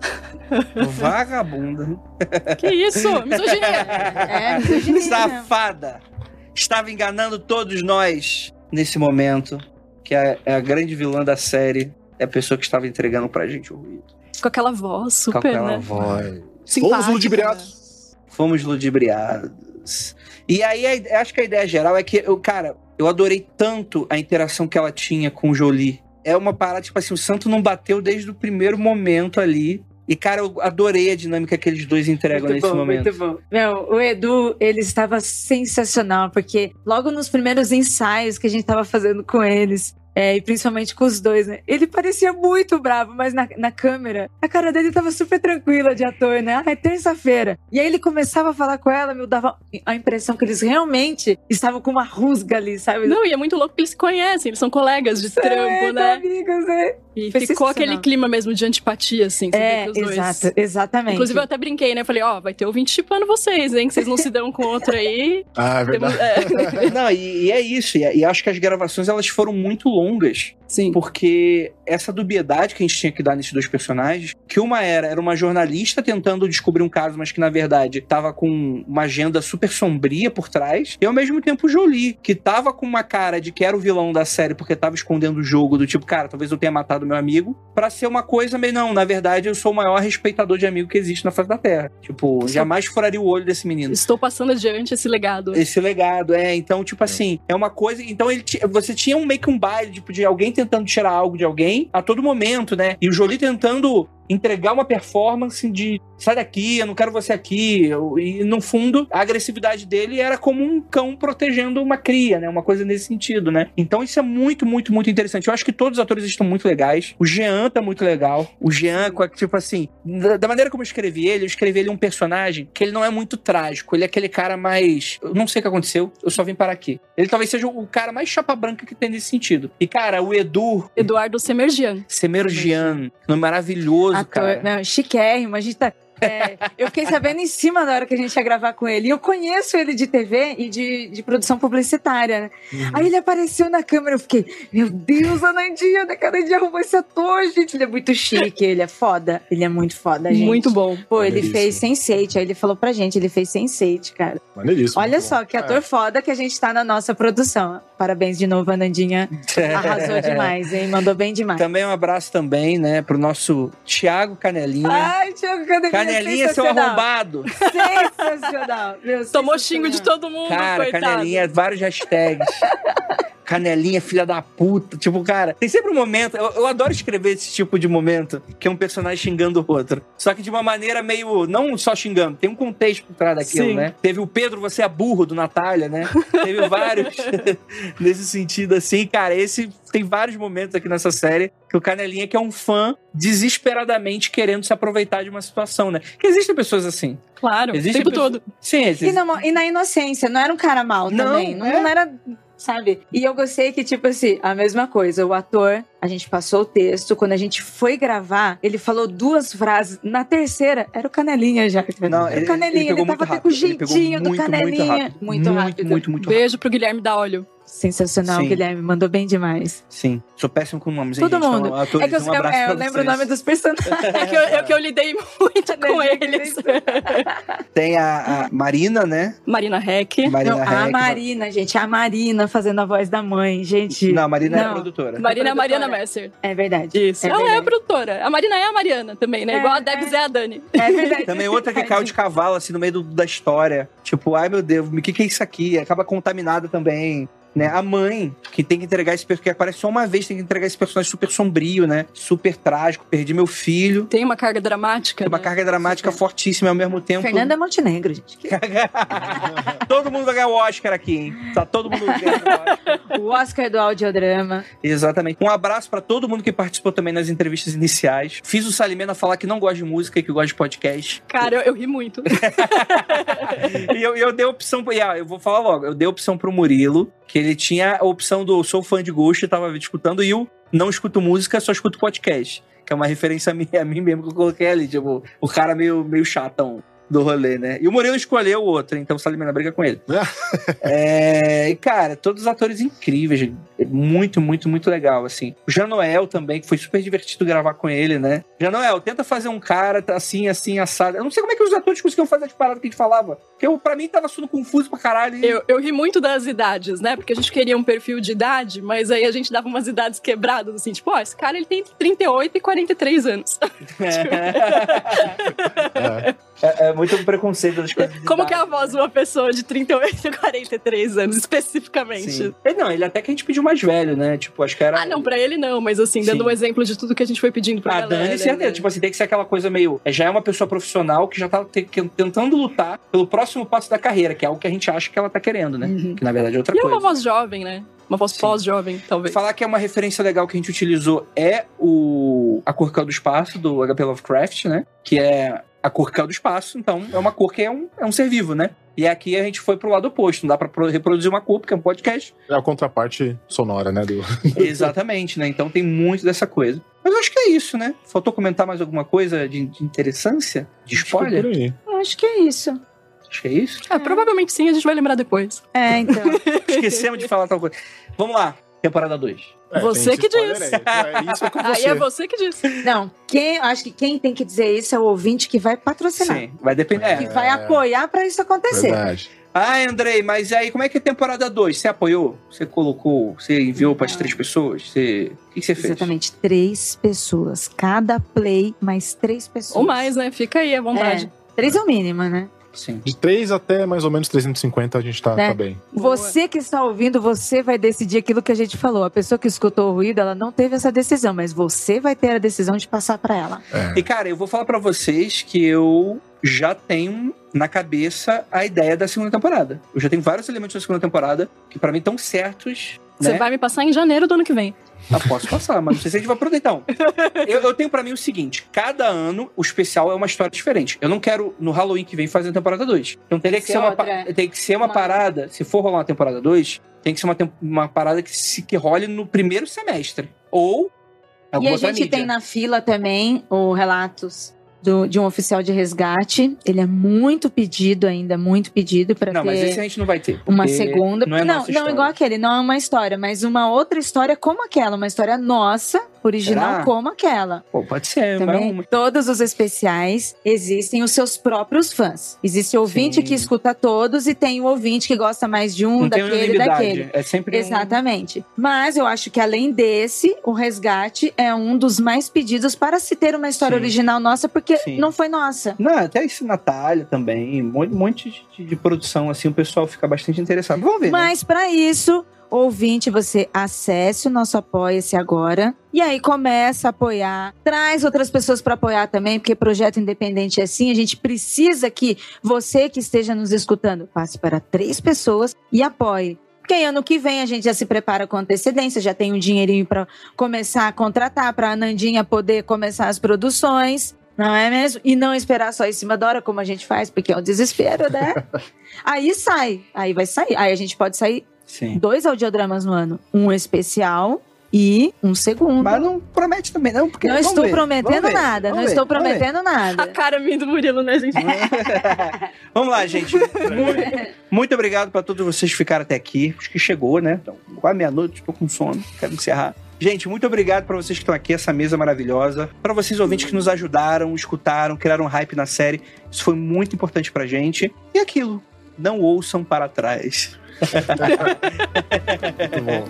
vagabunda, Que isso? Misoginia! É, misoginia safada. Estava enganando todos nós nesse momento, que é é a grande vilã da série, é a pessoa que estava entregando pra gente o ruído. Com aquela voz Com super, aquela né? voz. Fomos Simpática, ludibriados. Fomos ludibriados. E aí, a acho que a ideia geral é que, eu, cara, eu adorei tanto a interação que ela tinha com o Jolie. É uma parada, tipo assim, o santo não bateu desde o primeiro momento ali. E, cara, eu adorei a dinâmica que eles dois entregam Muito nesse bom, momento. muito bom. Meu, o Edu, ele estava sensacional, porque logo nos primeiros ensaios que a gente estava fazendo com eles, é, e principalmente com os dois, né? Ele parecia muito bravo, mas na, na câmera, a cara dele tava super tranquila de ator, né? Ah, é terça-feira. E aí ele começava a falar com ela, me dava a impressão que eles realmente estavam com uma rusga ali, sabe? Não, e é muito louco que eles se conhecem, eles são colegas de É, trampo, né? amigos, né? E Foi ficou aquele clima mesmo de antipatia, assim, você vê É, que os dois. exato, exatamente. Inclusive, eu até brinquei, né? Falei, ó, vai ter ouvinte chipando vocês, hein? Que vocês não se dão com outro aí. Ah, é Temos- verdade. é. Não, e, e é isso. E, e acho que as gravações elas foram muito longas. Sim. Porque essa dubiedade que a gente tinha que dar nesses dois personagens, que uma era, era uma jornalista tentando descobrir um caso, mas que na verdade tava com uma agenda super sombria por trás, e ao mesmo tempo o Jolie, que tava com uma cara de que era o vilão da série porque tava escondendo o jogo, do tipo, cara, talvez eu tenha matado meu amigo, pra ser uma coisa meio, não, na verdade eu sou o maior respeitador de amigo que existe na face da Terra. Tipo, Estou- jamais furaria o olho desse menino Estou passando adiante esse legado. esse legado, é. Então, tipo assim, é uma coisa. Então, ele ti- você tinha um meio que um baile, tipo, de alguém tentando tirar algo de alguém a todo momento, né? E o Jolie tentando entregar uma performance de sai daqui, eu não quero você aqui. E no fundo, a agressividade dele era como um cão protegendo uma cria, né? Uma coisa nesse sentido, né? Então isso é muito, muito, muito interessante. Eu acho que todos os atores estão muito legais. O Jean tá muito legal. O Jean, tipo assim, da maneira como eu escrevi ele, eu escrevi ele um personagem que ele não é muito trágico. Ele é aquele cara mais. Eu não sei o que aconteceu, eu só vim parar aqui. Ele talvez seja o cara mais chapa branca que tem nesse sentido. E, cara, o Edu Eduardo Semergian. Semergian, nome maravilhoso, Ator, cara. não, chiquérrimo. A gente tá. É, eu fiquei sabendo em cima da hora que a gente ia gravar com ele. E eu conheço ele de TV e de, de produção publicitária, né? Aí ele apareceu na câmera, eu fiquei, meu Deus, a Nandinha, né? Cada dia arrumou esse ator, gente. Ele é muito chique, ele é foda. Ele é muito foda, gente. Muito bom. Pô, ele fez Sense8, aí ele falou pra gente, ele fez Sense8, cara. Maneiríssimo. Olha só, bom. que ator foda que a gente tá na nossa produção. Parabéns de novo, a Nandinha. Arrasou demais, hein? Mandou bem demais. Também um abraço também, né, pro nosso Thiago Canelinha. Ai, Thiago Canelinha, Canelinha, seu sensacional. arrombado. Sensacional. Meu, Tomou sensacional. xingo de todo mundo, Cara, coitado. Canelinha, vários hashtags. Canelinha, filha da puta. Tipo, cara, tem sempre um momento. Eu, eu adoro escrever esse tipo de momento, que é um personagem xingando o outro. Só que de uma maneira meio. Não só xingando, tem um contexto por trás daquilo, Sim. né? Teve o Pedro, você é burro, do Natália, né? Teve vários nesse sentido, assim. Cara, esse tem vários momentos aqui nessa série que o Canelinha, que é um fã desesperadamente querendo se aproveitar de uma situação, né? Que existem pessoas assim. Claro, o Existe tempo pessoa- todo. Sim, E existe. na, e na inocência, não era um cara mal Não, também. Não, é. não era, sabe? E eu gostei que, tipo assim, a mesma coisa. O ator, a gente passou o texto. Quando a gente foi gravar, ele falou duas frases. Na terceira, era o Canelinha já. Não, era o Canelinha. Ele, pegou tava muito até com o. Ele jeitinho do muito, muito Canelinha. rápido. Muito, rápido. Muito, muito rápido. Beijo pro Guilherme da Olho. Sensacional, Sim. Guilherme. Mandou bem demais. Sim, sou péssimo com nomes, hein, Todo gente? mundo. Então, atores, é que eu, um é, eu lembro o nome dos personagens. É que eu, é que eu lidei muito com eles. Tem a, a Marina, né? Marina Heck. Marina Não, a Heck. Marina, gente. A Marina fazendo a voz da mãe, gente. Não, a Marina é Não. a produtora. Marina é a. Mariana Messer. É verdade. Isso. É Ela é a verdade. produtora. A Marina é a Mariana também, né? É, Igual a Debs é. é a Dani. É verdade. Também outra que caiu de cavalo, assim, no meio do- da história. Tipo, ai meu Deus, o que, que é isso aqui? Acaba contaminada também. Né? A mãe, que tem que entregar esse personagem, que aparece só uma vez, tem que entregar esse personagem super sombrio, né? Super trágico, perdi meu filho. Tem uma carga dramática. Tem uma né? carga dramática fortíssima ao mesmo tempo. Fernanda Montenegro, gente. todo mundo vai ganhar o Oscar aqui, hein? Tá todo mundo ganhando o Oscar. O Oscar do audiodrama. Exatamente. Um abraço pra todo mundo que participou também nas entrevistas iniciais. Fiz o Salimena falar que não gosta de música e que gosta de podcast. Cara, eu, eu ri muito. e eu, eu dei a opção. pro- e, ah, eu vou falar logo. Eu dei a opção pro Murilo, que ele tinha a opção do sou fã de Ghost, eu tava escutando, e o não escuto música, só escuto podcast. Que é uma referência a mim, a mim mesmo que eu coloquei ali. Tipo, o cara meio, meio chatão do rolê, né? E o Murilo escolheu o outro, então o Salimena briga com ele. é, e, cara, todos os atores incríveis. Muito, muito, muito legal, assim. O Janoel também, que foi super divertido gravar com ele, né? Janoel, tenta fazer um cara assim, assim, assado. Eu não sei como é que os atores conseguiam fazer as paradas que a gente falava. Porque eu, pra mim tava tudo confuso pra caralho. e- Eu, eu ri muito das idades, né? Porque a gente queria um perfil de idade, mas aí a gente dava umas idades quebradas, assim, tipo, ó, esse cara ele tem 38 e 43 anos. É. É, é muito preconceito das coisas. de Como que é a idade, voz de né? uma pessoa de 38 e 43 anos, especificamente? Sim. Ele, não, ele até que a gente pediu mais velho, né? Tipo, acho que era. Ah, não, pra ele não, mas assim, dando Sim. um exemplo de tudo que a gente foi pedindo pra Ah, galera. Dani, certeza. né? Tipo assim, tem que ser aquela coisa meio. Já é uma pessoa profissional que já tá te- tentando lutar pelo próximo passo da carreira, que é algo que a gente acha que ela tá querendo, né? Uhum. Que na verdade é outra E é coisa. uma voz jovem, né? Uma voz pós-jovem, talvez. Falar que é uma referência legal que a gente utilizou é o a cor é do espaço, do HP Lovecraft, né? Que é a cor que é do espaço, então é uma cor que é um, é um ser vivo, né? E aqui a gente foi pro lado oposto, não dá pra pro- reproduzir uma cor, porque é um podcast. É a contraparte sonora, né? Do... Exatamente, né? Então tem muito dessa coisa. Mas eu acho que é isso, né? Faltou comentar mais alguma coisa de, de interessância? De spoiler? Por aí. Eu acho que é isso. Acho que é isso. Ah, provavelmente sim, a gente vai lembrar depois. É, então. Esquecemos de falar tal coisa. Vamos lá. Temporada 2? É, Você que disse. aí. É isso é com Aí você. é você que disse. Não, quem, acho que quem tem que dizer isso é o ouvinte que vai patrocinar. Sim, vai depender. Que É. vai apoiar pra isso acontecer. Verdade. Ah, Andrei, mas aí como é que é temporada 2? Você apoiou? Você colocou? Você enviou para as três pessoas? Você... O que que você fez? Exatamente, três pessoas. Cada play, mais três pessoas. Ou mais, né? Fica aí à vontade. É, três é o mínimo, né? Sim. De 3 até mais ou menos 350 a gente tá, Né? tá bem. Você que está ouvindo, você vai decidir aquilo que a gente falou. A pessoa que escutou o ruído, ela não teve essa decisão, mas você vai ter a decisão de passar pra ela. É. E cara, eu vou falar pra vocês que eu já tenho na cabeça a ideia da segunda temporada. Eu já tenho vários elementos da segunda temporada que pra mim estão certos. Você né? vai me passar em janeiro do ano que vem. Ah, posso passar, mas não sei se a gente vai aproveitar. Então, eu, eu tenho pra mim o seguinte: cada ano o especial é uma história diferente. Eu não quero no Halloween que vem fazer a temporada 2. Então teria que Ser ser uma, é. tem que ser uma Uma- parada. Se for rolar uma temporada 2, tem que ser uma, uma parada que, se, que role no primeiro semestre. Ou. E a gente mídia. tem na fila também o relatos do- de um oficial de resgate. Ele é muito pedido ainda, muito pedido para Não, ter mas esse a gente não vai ter. uma segunda. Não é não, não igual aquele, não é uma história, mas uma outra história como aquela, uma história nossa, original Será? como aquela. Pô, pode ser, mas Também, uma- todos os especiais existem os seus próprios fãs. Existe o ouvinte Sim. que escuta todos e tem o ouvinte que gosta mais de um, não daquele, unanimidade. daquele. É sempre um- Exatamente. Mas eu acho que além desse, o resgate é um dos mais pedidos para se ter uma história Sim. original nossa, porque Sim. não foi nossa. Não, até isso Natália também, um monte, de, de produção, assim, o pessoal fica bastante interessado. Vamos ver, né? Mas para isso, ouvinte, você acesse o nosso Apoia-se agora e aí começa a apoiar. Traz outras pessoas para apoiar também, porque projeto independente é assim. A gente precisa que você que esteja nos escutando passe para três pessoas e apoie. Porque aí, ano que vem a gente já se prepara com antecedência, já tem um dinheirinho para começar a contratar, para a Nandinha poder começar as produções. Não é mesmo? E não esperar só em cima da hora, como a gente faz, porque é um desespero, né? aí sai, aí vai sair. Aí a gente pode sair Sim. dois audiodramas no ano. Um especial e um segundo. Mas não promete também, não, porque. não estou ver, prometendo ver, nada, não ver, estou vamos ver. prometendo A nada. cara minha do Murilo, né, gente? Vamos lá, gente. Muito, muito obrigado para todos vocês que ficaram até aqui. Acho que chegou, né? Então, quase meia-noite, estou com sono, quero encerrar. Gente, muito obrigado para vocês que estão aqui, essa mesa maravilhosa. Para vocês ouvintes que nos ajudaram, escutaram, criaram hype na série. Isso foi muito importante pra gente. E aquilo, não ouçam para trás. Muito bom.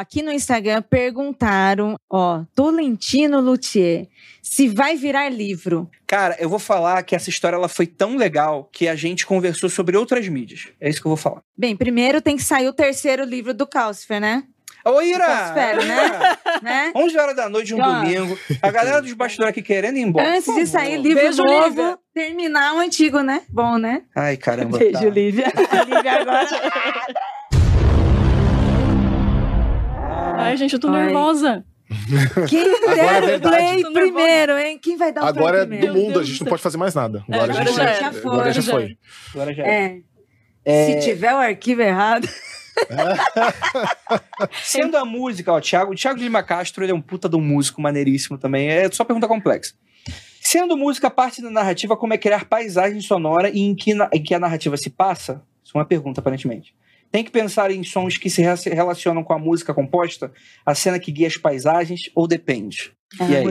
Aqui no Instagram perguntaram, ó, Tolentino Luthier, se vai virar livro. Cara, eu vou falar que essa história ela foi tão legal que a gente conversou sobre outras mídias. É isso que eu vou falar. Bem, primeiro tem que sair o terceiro livro do Calcifer, né? Ô, Ira! Calcifero, né? né? 11 horas da noite de um Ó. domingo. A galera dos bastidores aqui querendo ir embora. Antes de sair livro Beijo, novo, Lívia. terminar o antigo, né? Bom, né? Ai, caramba. Beijo, tá. Lívia. Lívia agora. Ai, gente, eu tô Ai. nervosa. Quem Agora é der o verdade. play primeiro, hein? Quem vai dar o Agora é play do primeiro? mundo, a gente do não pode fazer mais nada. É, Agora, a agora gente já já, era. agora já Já foi. Agora já é. É. É, Se tiver o arquivo errado. Sendo a música, ó, Thiago, o Thiago Lima Castro, ele é um puta de um músico maneiríssimo também. É só pergunta complexa. Sendo música parte da narrativa, como é criar paisagem sonora e em que, na- em que a narrativa se passa? Isso é uma pergunta, aparentemente. Tem que pensar em sons que se re- relacionam com a música composta, a cena que guia as paisagens, ou depende? E É, aí?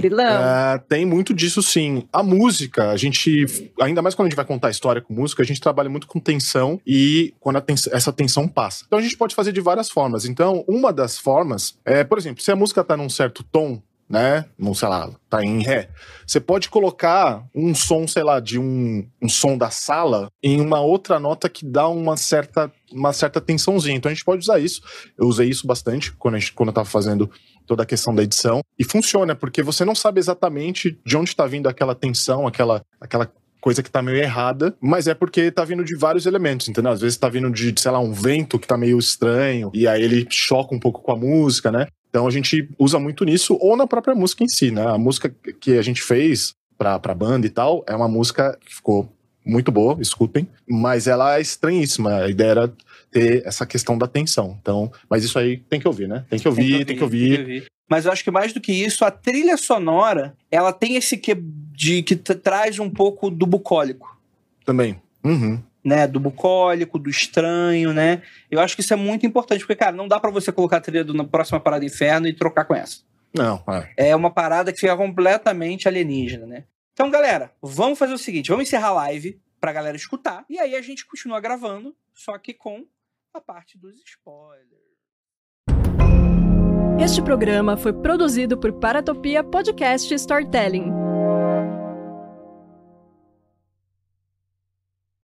Tem muito disso sim. A música, a gente, ainda mais quando a gente vai contar a história com música, a gente trabalha muito com tensão e quando tens- essa tensão passa. Então a gente pode fazer de várias formas. Então, uma das formas é, por exemplo, se a música tá num certo tom, né? Não sei lá, tá em ré. Você pode colocar um som, sei lá, de um, um som da sala em uma outra nota que dá uma certa, uma certa tensãozinha. Então a gente pode usar isso. Eu usei isso bastante quando, a gente, quando eu tava fazendo toda a questão da edição. E funciona, porque você não sabe exatamente de onde está vindo aquela tensão, aquela, aquela coisa que tá meio errada, mas é porque tá vindo de vários elementos, entendeu? Às vezes tá vindo de, sei lá, um vento que tá meio estranho, e aí ele choca um pouco com a música, né? Então a gente usa muito nisso, ou na própria música em si, né? A música que a gente fez pra, pra banda e tal, é uma música que ficou muito boa, escutem, mas ela é estranhíssima. A ideia era ter essa questão da tensão. Então, mas isso aí tem que ouvir, né? Tem que ouvir, tem que ouvir. Mas eu acho que mais do que isso, a trilha sonora, ela tem esse que de que traz um pouco do bucólico. Também. Uhum. Né, do bucólico, do estranho, né? Eu acho que isso é muito importante, porque, cara, não dá para você colocar a trilha do, na próxima parada Inferno e trocar com essa. Não, é. É uma parada que fica completamente alienígena, né? Então, galera, vamos fazer o seguinte: vamos encerrar a live pra galera escutar. E aí a gente continua gravando, só que com a parte dos spoilers. Este programa foi produzido por Paratopia Podcast Storytelling.